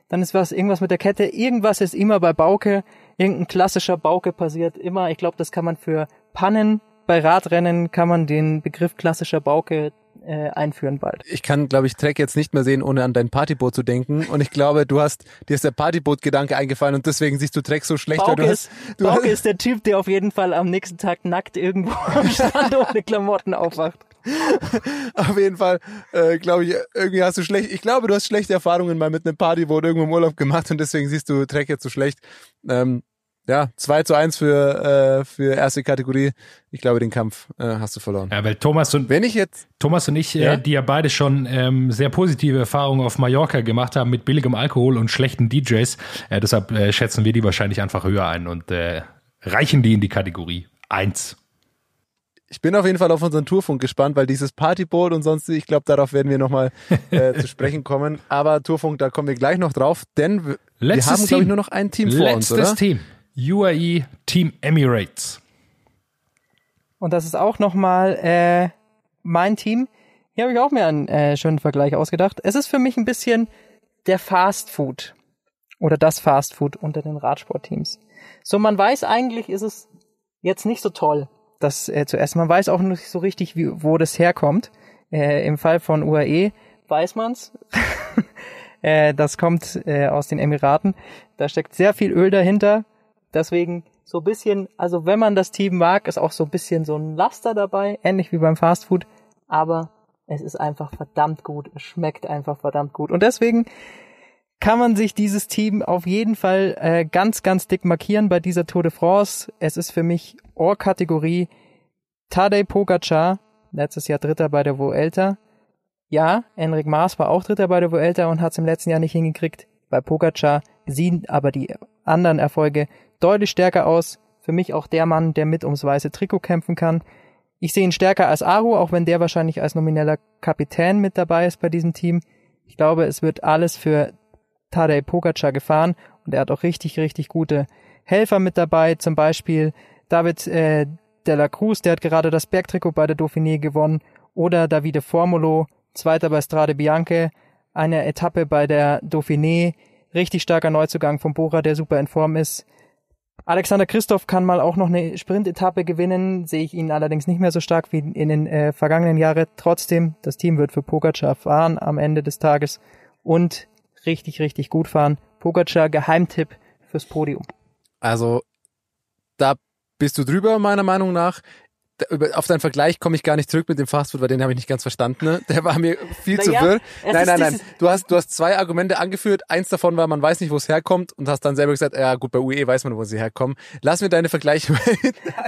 Dann ist was, irgendwas mit der Kette. Irgendwas ist immer bei Bauke. Irgendein klassischer Bauke passiert immer. Ich glaube, das kann man für Pannen bei Radrennen kann man den Begriff klassischer Bauke äh, einführen bald. Ich kann, glaube ich, Trek jetzt nicht mehr sehen, ohne an dein Partyboot zu denken. Und ich glaube, du hast, dir ist der Partyboot-Gedanke eingefallen und deswegen siehst du Trek so schlecht. Bauke, du ist, hast, du Bauke hast, ist der Typ, der auf jeden Fall am nächsten Tag nackt irgendwo am Strand ohne Klamotten aufwacht. auf jeden Fall, äh, glaube ich, irgendwie hast du schlecht, ich glaube, du hast schlechte Erfahrungen mal mit einem Partyboot irgendwo im Urlaub gemacht und deswegen siehst du Trek jetzt so schlecht. Ähm, ja, 2 zu 1 für, äh, für erste Kategorie. Ich glaube, den Kampf äh, hast du verloren. Ja, weil Thomas und Wenn ich jetzt, Thomas und ich, Ja? äh, die ja beide schon ähm, sehr positive Erfahrungen auf Mallorca gemacht haben mit billigem Alkohol und schlechten DJs, äh, deshalb äh, schätzen wir die wahrscheinlich einfach höher ein und äh, reichen die in die Kategorie 1. ich bin auf jeden Fall auf unseren Tourfunk gespannt, weil dieses Partyboot und sonst, ich glaube, darauf werden wir nochmal äh, zu sprechen kommen. Aber Tourfunk, da kommen wir gleich noch drauf, denn wir, wir Letztes haben, glaube ich, nur noch ein Team vor uns, Letztes oder? Team. UAE Team Emirates. Und das ist auch nochmal äh, mein Team. Hier habe ich auch mir einen äh, schönen Vergleich ausgedacht. Es ist für mich ein bisschen der Fast Food oder das Fast Food unter den Radsportteams. So, man weiß eigentlich, ist es jetzt nicht so toll, das äh, zu essen. Man weiß auch nicht so richtig, wie, wo das herkommt. Äh, Im Fall von UAE weiß man's. äh, das kommt äh, aus den Emiraten. Da steckt sehr viel Öl dahinter. Deswegen so ein bisschen, also wenn man das Team mag, ist auch so ein bisschen so ein Laster dabei, ähnlich wie beim Fastfood. Aber es ist einfach verdammt gut. Es schmeckt einfach verdammt gut. Und deswegen kann man sich dieses Team auf jeden Fall äh, ganz, ganz dick markieren bei dieser Tour de France. Es ist für mich Ohr-Kategorie Tadej Pogacar, letztes Jahr Dritter bei der Vuelta. Ja, Enric Maas war auch Dritter bei der Vuelta und hat es im letzten Jahr nicht hingekriegt. Bei Pogacar sehen aber die anderen Erfolge deutlich stärker aus. Für mich auch der Mann, der mit ums weiße Trikot kämpfen kann. Ich sehe ihn stärker als Aru, auch wenn der wahrscheinlich als nomineller Kapitän mit dabei ist bei diesem Team. Ich glaube, es wird alles für Tadej Pogacar gefahren und er hat auch richtig, richtig gute Helfer mit dabei. Zum Beispiel David äh, de la Cruz, der hat gerade das Bergtrikot bei der Dauphiné gewonnen. Oder Davide Formolo, Zweiter bei Strade Bianche, eine Etappe bei der Dauphiné. Richtig starker Neuzugang von Bora, der super in Form ist. Alexander Christoph kann mal auch noch eine Sprintetappe gewinnen, sehe ich ihn allerdings nicht mehr so stark wie in den äh, vergangenen Jahren. Trotzdem, das Team wird für Pogacar fahren am Ende des Tages und richtig, richtig gut fahren. Pogacar, Geheimtipp fürs Podium. Also, da bist du drüber, meiner Meinung nach. Auf deinen Vergleich komme ich gar nicht zurück mit dem Fastfood, weil den habe ich nicht ganz verstanden. Ne? Der war mir viel zu Naja, wirr. es Nein, nein, nein. Du hast, du hast zwei Argumente angeführt. Eins davon war, man weiß nicht, wo es herkommt und hast dann selber gesagt, ja gut, bei UE weiß man, wo sie herkommen. Lass mir deine Vergleiche.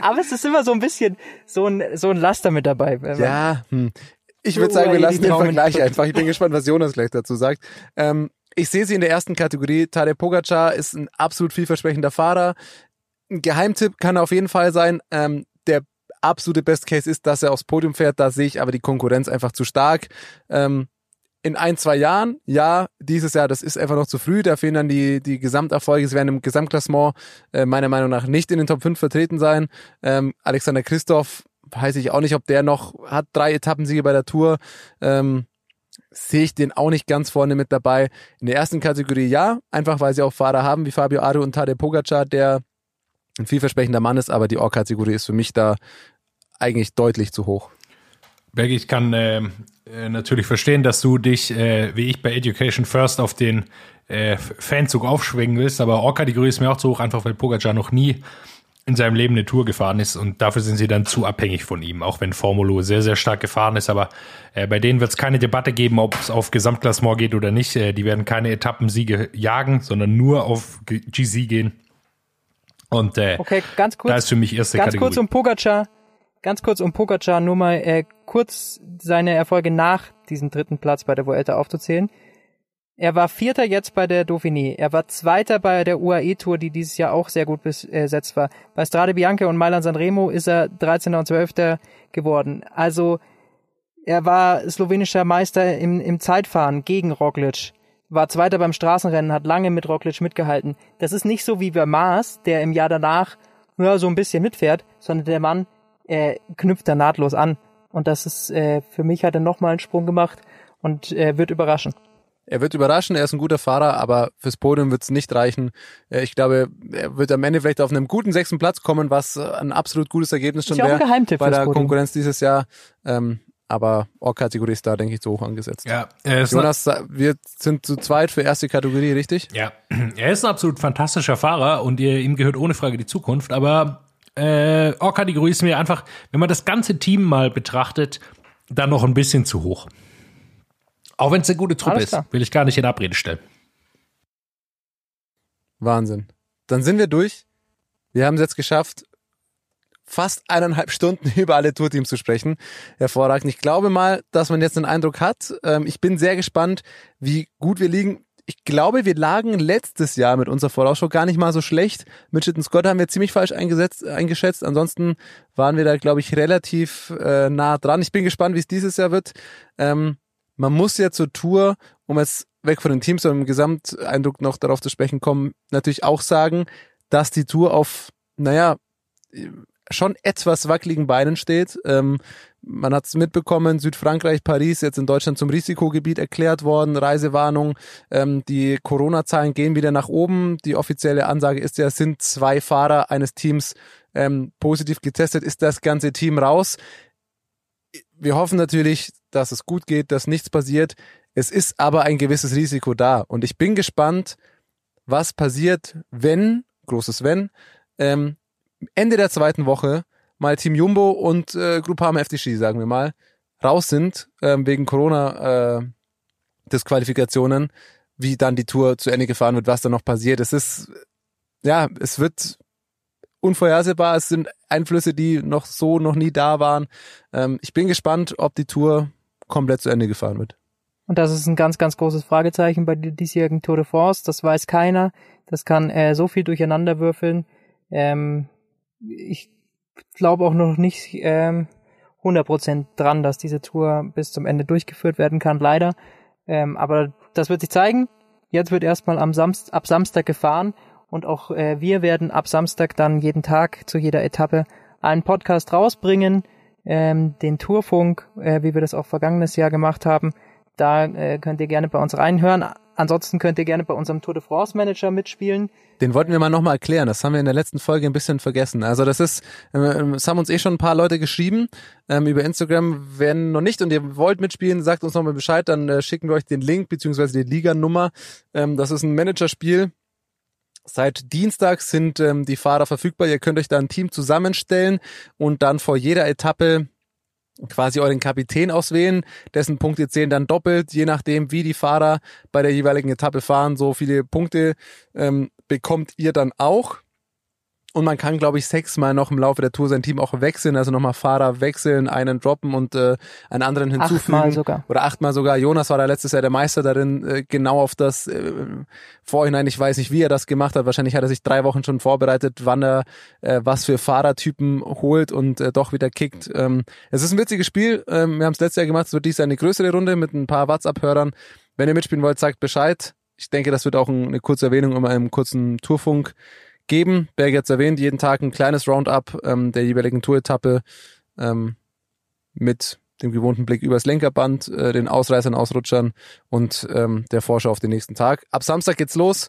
Aber es ist immer so ein bisschen so ein, so ein Laster mit dabei. ja, hm. ich würde sagen, wir UAE lassen den Vergleich einfach. Ich bin gespannt, was Jonas gleich dazu sagt. Ähm, ich sehe sie in der ersten Kategorie. Tadej Pogacar ist ein absolut vielversprechender Fahrer. Ein Geheimtipp kann er auf jeden Fall sein. Ähm, absolute Best Case ist, dass er aufs Podium fährt. Da sehe ich aber die Konkurrenz einfach zu stark. Ähm, in ein, zwei Jahren, ja, dieses Jahr, das ist einfach noch zu früh, da fehlen dann die, die Gesamterfolge, sie werden im Gesamtklassement äh, meiner Meinung nach nicht in den Top 5 vertreten sein. Ähm, Alexander Christoph, weiß ich auch nicht, ob der noch hat drei Etappensiege bei der Tour. Ähm, sehe ich den auch nicht ganz vorne mit dabei. In der ersten Kategorie ja, einfach weil sie auch Fahrer haben wie Fabio Aru und Tadej Pogacar, der ein vielversprechender Mann ist, aber die Or-Kategorie ist für mich da eigentlich deutlich zu hoch. Berg, ich kann äh, äh, natürlich verstehen, dass du dich, äh, wie ich bei Education First, auf den äh, Fanzug aufschwingen willst, aber Or-Kategorie ist mir auch zu hoch, einfach weil Pogacar noch nie in seinem Leben eine Tour gefahren ist und dafür sind sie dann zu abhängig von ihm, auch wenn Formulo sehr, sehr stark gefahren ist. Aber äh, bei denen wird es keine Debatte geben, ob es auf Gesamtklassement geht oder nicht. Äh, die werden keine Etappensiege jagen, sondern nur auf GC gehen. Und äh, okay, ganz kurz, da ist für mich erste ganz Kategorie. kurz um Pogacar, ganz kurz um Pogacar, nur mal äh, kurz seine Erfolge nach diesem dritten Platz bei der Vuelta aufzuzählen. Er war Vierter jetzt bei der Dauphiné. Er war Zweiter bei der UAE-Tour, die dieses Jahr auch sehr gut besetzt war. Bei Strade Bianca und Mailand Sanremo ist er 13. und 12. geworden. Also er war slowenischer Meister im, im Zeitfahren gegen Roglic. War Zweiter beim Straßenrennen, hat lange mit Roglic mitgehalten. Das ist nicht so wie bei Maas, der im Jahr danach ja, so ein bisschen mitfährt, sondern der Mann äh, knüpft da nahtlos an. Und das ist, äh, für mich hat er nochmal einen Sprung gemacht und äh, wird überraschen. Er wird überraschen, er ist ein guter Fahrer, aber fürs Podium wird es nicht reichen. Äh, Ich glaube, er wird am Ende vielleicht auf einem guten sechsten Platz kommen, was ein absolut gutes Ergebnis schon wäre Geheimtipp bei der Podium. Konkurrenz dieses Jahr. Ähm, aber Or-Kategorie ist da, denke ich, zu hoch angesetzt. ja, er ist Jonas, wir sind zu zweit für erste Kategorie, richtig? Ja, er ist ein absolut fantastischer Fahrer und ihr, ihm gehört ohne Frage die Zukunft, aber äh, Or-Kategorie ist mir einfach, wenn man das ganze Team mal betrachtet, dann noch ein bisschen zu hoch. Auch wenn es eine gute Truppe ist, will ich gar nicht in Abrede stellen. Wahnsinn. Dann sind wir durch. Wir haben es jetzt geschafft, fast eineinhalb Stunden über alle Tourteams zu sprechen. Hervorragend. Ich glaube mal, dass man jetzt den Eindruck hat. Ähm, ich bin sehr gespannt, wie gut wir liegen. Ich glaube, wir lagen letztes Jahr mit unserer Vorausschau gar nicht mal so schlecht. Mitchelton Scott haben wir ziemlich falsch eingesetzt, eingeschätzt. Ansonsten waren wir da, glaube ich, relativ äh, nah dran. Ich bin gespannt, wie es dieses Jahr wird. Ähm, man muss ja zur Tour, um jetzt weg von den Teams, sondern im Gesamteindruck noch darauf zu sprechen kommen, natürlich auch sagen, dass die Tour auf, naja, schon etwas wackeligen Beinen steht. Ähm, man hat es mitbekommen, Südfrankreich, Paris, jetzt in Deutschland zum Risikogebiet erklärt worden, Reisewarnung. Ähm, die Corona-Zahlen gehen wieder nach oben. Die offizielle Ansage ist ja, sind zwei Fahrer eines Teams ähm, positiv getestet, ist das ganze Team raus. Wir hoffen natürlich, dass es gut geht, dass nichts passiert. Es ist aber ein gewisses Risiko da. Und ich bin gespannt, was passiert, wenn, großes Wenn, ähm, Ende der zweiten Woche mal Team Jumbo und äh, Groupama FDG, sagen wir mal, raus sind ähm, wegen Corona äh, wie dann die Tour zu Ende gefahren wird, was dann noch passiert. Es ist, ja, es wird unvorhersehbar. Es sind Einflüsse, die noch so noch nie da waren. Ähm, ich bin gespannt, ob die Tour komplett zu Ende gefahren wird. Und das ist ein ganz, ganz großes Fragezeichen bei der diesjährigen Tour de France. Das weiß keiner. Das kann äh, so viel durcheinander würfeln. Ähm, ich glaube auch noch nicht ähm, 100% dran, dass diese Tour bis zum Ende durchgeführt werden kann, leider. Ähm, aber das wird sich zeigen. Jetzt wird erstmal am Samst ab Samstag gefahren und auch äh, wir werden ab Samstag dann jeden Tag zu jeder Etappe einen Podcast rausbringen, ähm, den Tourfunk, äh, wie wir das auch vergangenes Jahr gemacht haben. Da äh, könnt ihr gerne bei uns reinhören. Ansonsten könnt ihr gerne bei unserem Tour de France Manager mitspielen. Den wollten wir mal nochmal erklären. Das haben wir in der letzten Folge ein bisschen vergessen. Also das ist, ähm, es haben uns eh schon ein paar Leute geschrieben ähm, über Instagram. Wenn noch nicht und ihr wollt mitspielen, sagt uns nochmal Bescheid, dann äh, schicken wir euch den Link beziehungsweise die Liganummer. Ähm, das ist ein Managerspiel. Seit Dienstag sind ähm, die Fahrer verfügbar. Ihr könnt euch da ein Team zusammenstellen und dann vor jeder Etappe quasi euren Kapitän auswählen, dessen Punkte zählen dann doppelt, je nachdem, wie die Fahrer bei der jeweiligen Etappe fahren. So viele Punkte ähm, bekommt ihr dann auch. und man kann, glaube ich, sechsmal noch im Laufe der Tour sein Team auch wechseln, also nochmal Fahrer wechseln, einen droppen und äh, einen anderen hinzufügen. Achtmal sogar. Oder achtmal sogar. Jonas war da letztes Jahr der Meister darin, äh, genau auf das äh, Vorhinein. Ich weiß nicht, wie er das gemacht hat. Wahrscheinlich hat er sich drei Wochen schon vorbereitet, wann er äh, was für Fahrertypen holt und äh, doch wieder kickt. Ähm, es ist ein witziges Spiel. Ähm, wir haben es letztes Jahr gemacht. Es wird dies eine größere Runde mit ein paar WhatsApp-Hörern. Wenn ihr mitspielen wollt, sagt Bescheid. Ich denke, das wird auch eine kurze Erwähnung in einem kurzen Tourfunk geben. Berg jetzt erwähnt, jeden Tag ein kleines Roundup ähm, der jeweiligen Touretappe ähm, mit dem gewohnten Blick übers Lenkerband, äh, den Ausreißern, Ausrutschern und ähm, der Vorschau auf den nächsten Tag. Ab Samstag geht's los.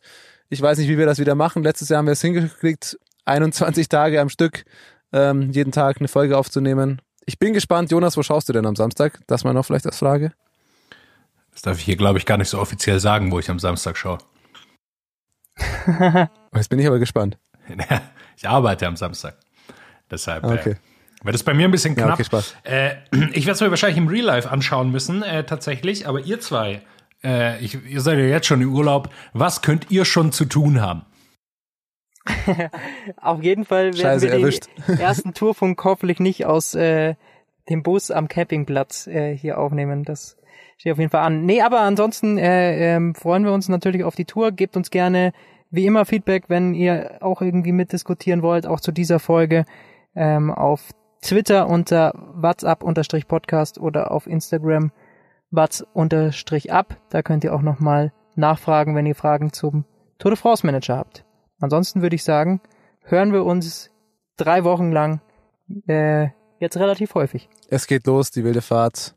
Ich weiß nicht, wie wir das wieder machen. Letztes Jahr haben wir es hingekriegt, 21 Tage am Stück ähm, jeden Tag eine Folge aufzunehmen. Ich bin gespannt. Jonas, wo schaust du denn am Samstag? Das mal noch vielleicht als Frage. Das darf ich hier, glaube ich, gar nicht so offiziell sagen, wo ich am Samstag schaue. Jetzt bin ich aber gespannt. ich arbeite am Samstag. Deshalb Okay. äh, wird es bei mir ein bisschen Ja, knapp. okay, Spaß. Äh, ich werde es mir wahrscheinlich im Real Life anschauen müssen, äh, tatsächlich. Aber ihr zwei, äh, ich, ihr seid ja jetzt schon im Urlaub. Was könnt ihr schon zu tun haben? Auf jeden Fall werden Scheiße, wir den erwischt. ersten Tourfunk hoffentlich nicht aus äh, dem Bus am Campingplatz äh, hier aufnehmen. Das steht auf jeden Fall an. Nee, aber ansonsten äh, ähm, freuen wir uns natürlich auf die Tour. Gebt uns gerne wie immer Feedback, wenn ihr auch irgendwie mitdiskutieren wollt, auch zu dieser Folge ähm, auf Twitter unter WhatsApp-Podcast oder auf Instagram Whats-Up. Da könnt ihr auch nochmal nachfragen, wenn ihr Fragen zum Tour de France Manager habt. Ansonsten würde ich sagen, hören wir uns drei Wochen lang äh, jetzt relativ häufig. Es geht los, die wilde Fahrt.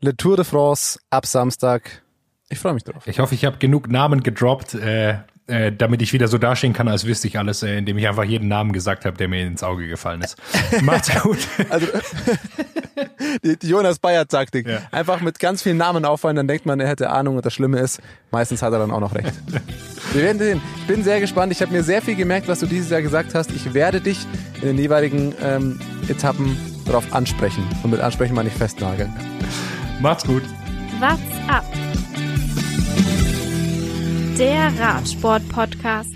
Le Tour de France ab Samstag. Ich freue mich drauf. Ich hoffe, ich habe genug Namen gedroppt, äh, äh, damit ich wieder so dastehen kann, als wüsste ich alles, äh, indem ich einfach jeden Namen gesagt habe, der mir ins Auge gefallen ist. Macht's gut. Also die, die Jonas Bayer Taktik. Ja. Einfach mit ganz vielen Namen auffallen, dann denkt man, er hätte Ahnung und das Schlimme ist, meistens hat er dann auch noch recht. Wir werden sehen. Ich bin sehr gespannt. Ich habe mir sehr viel gemerkt, was du dieses Jahr gesagt hast. Ich werde dich in den jeweiligen ähm, Etappen darauf ansprechen. Und mit ansprechen meine ich festnageln. Macht's gut. What's up? Der Radsport-Podcast.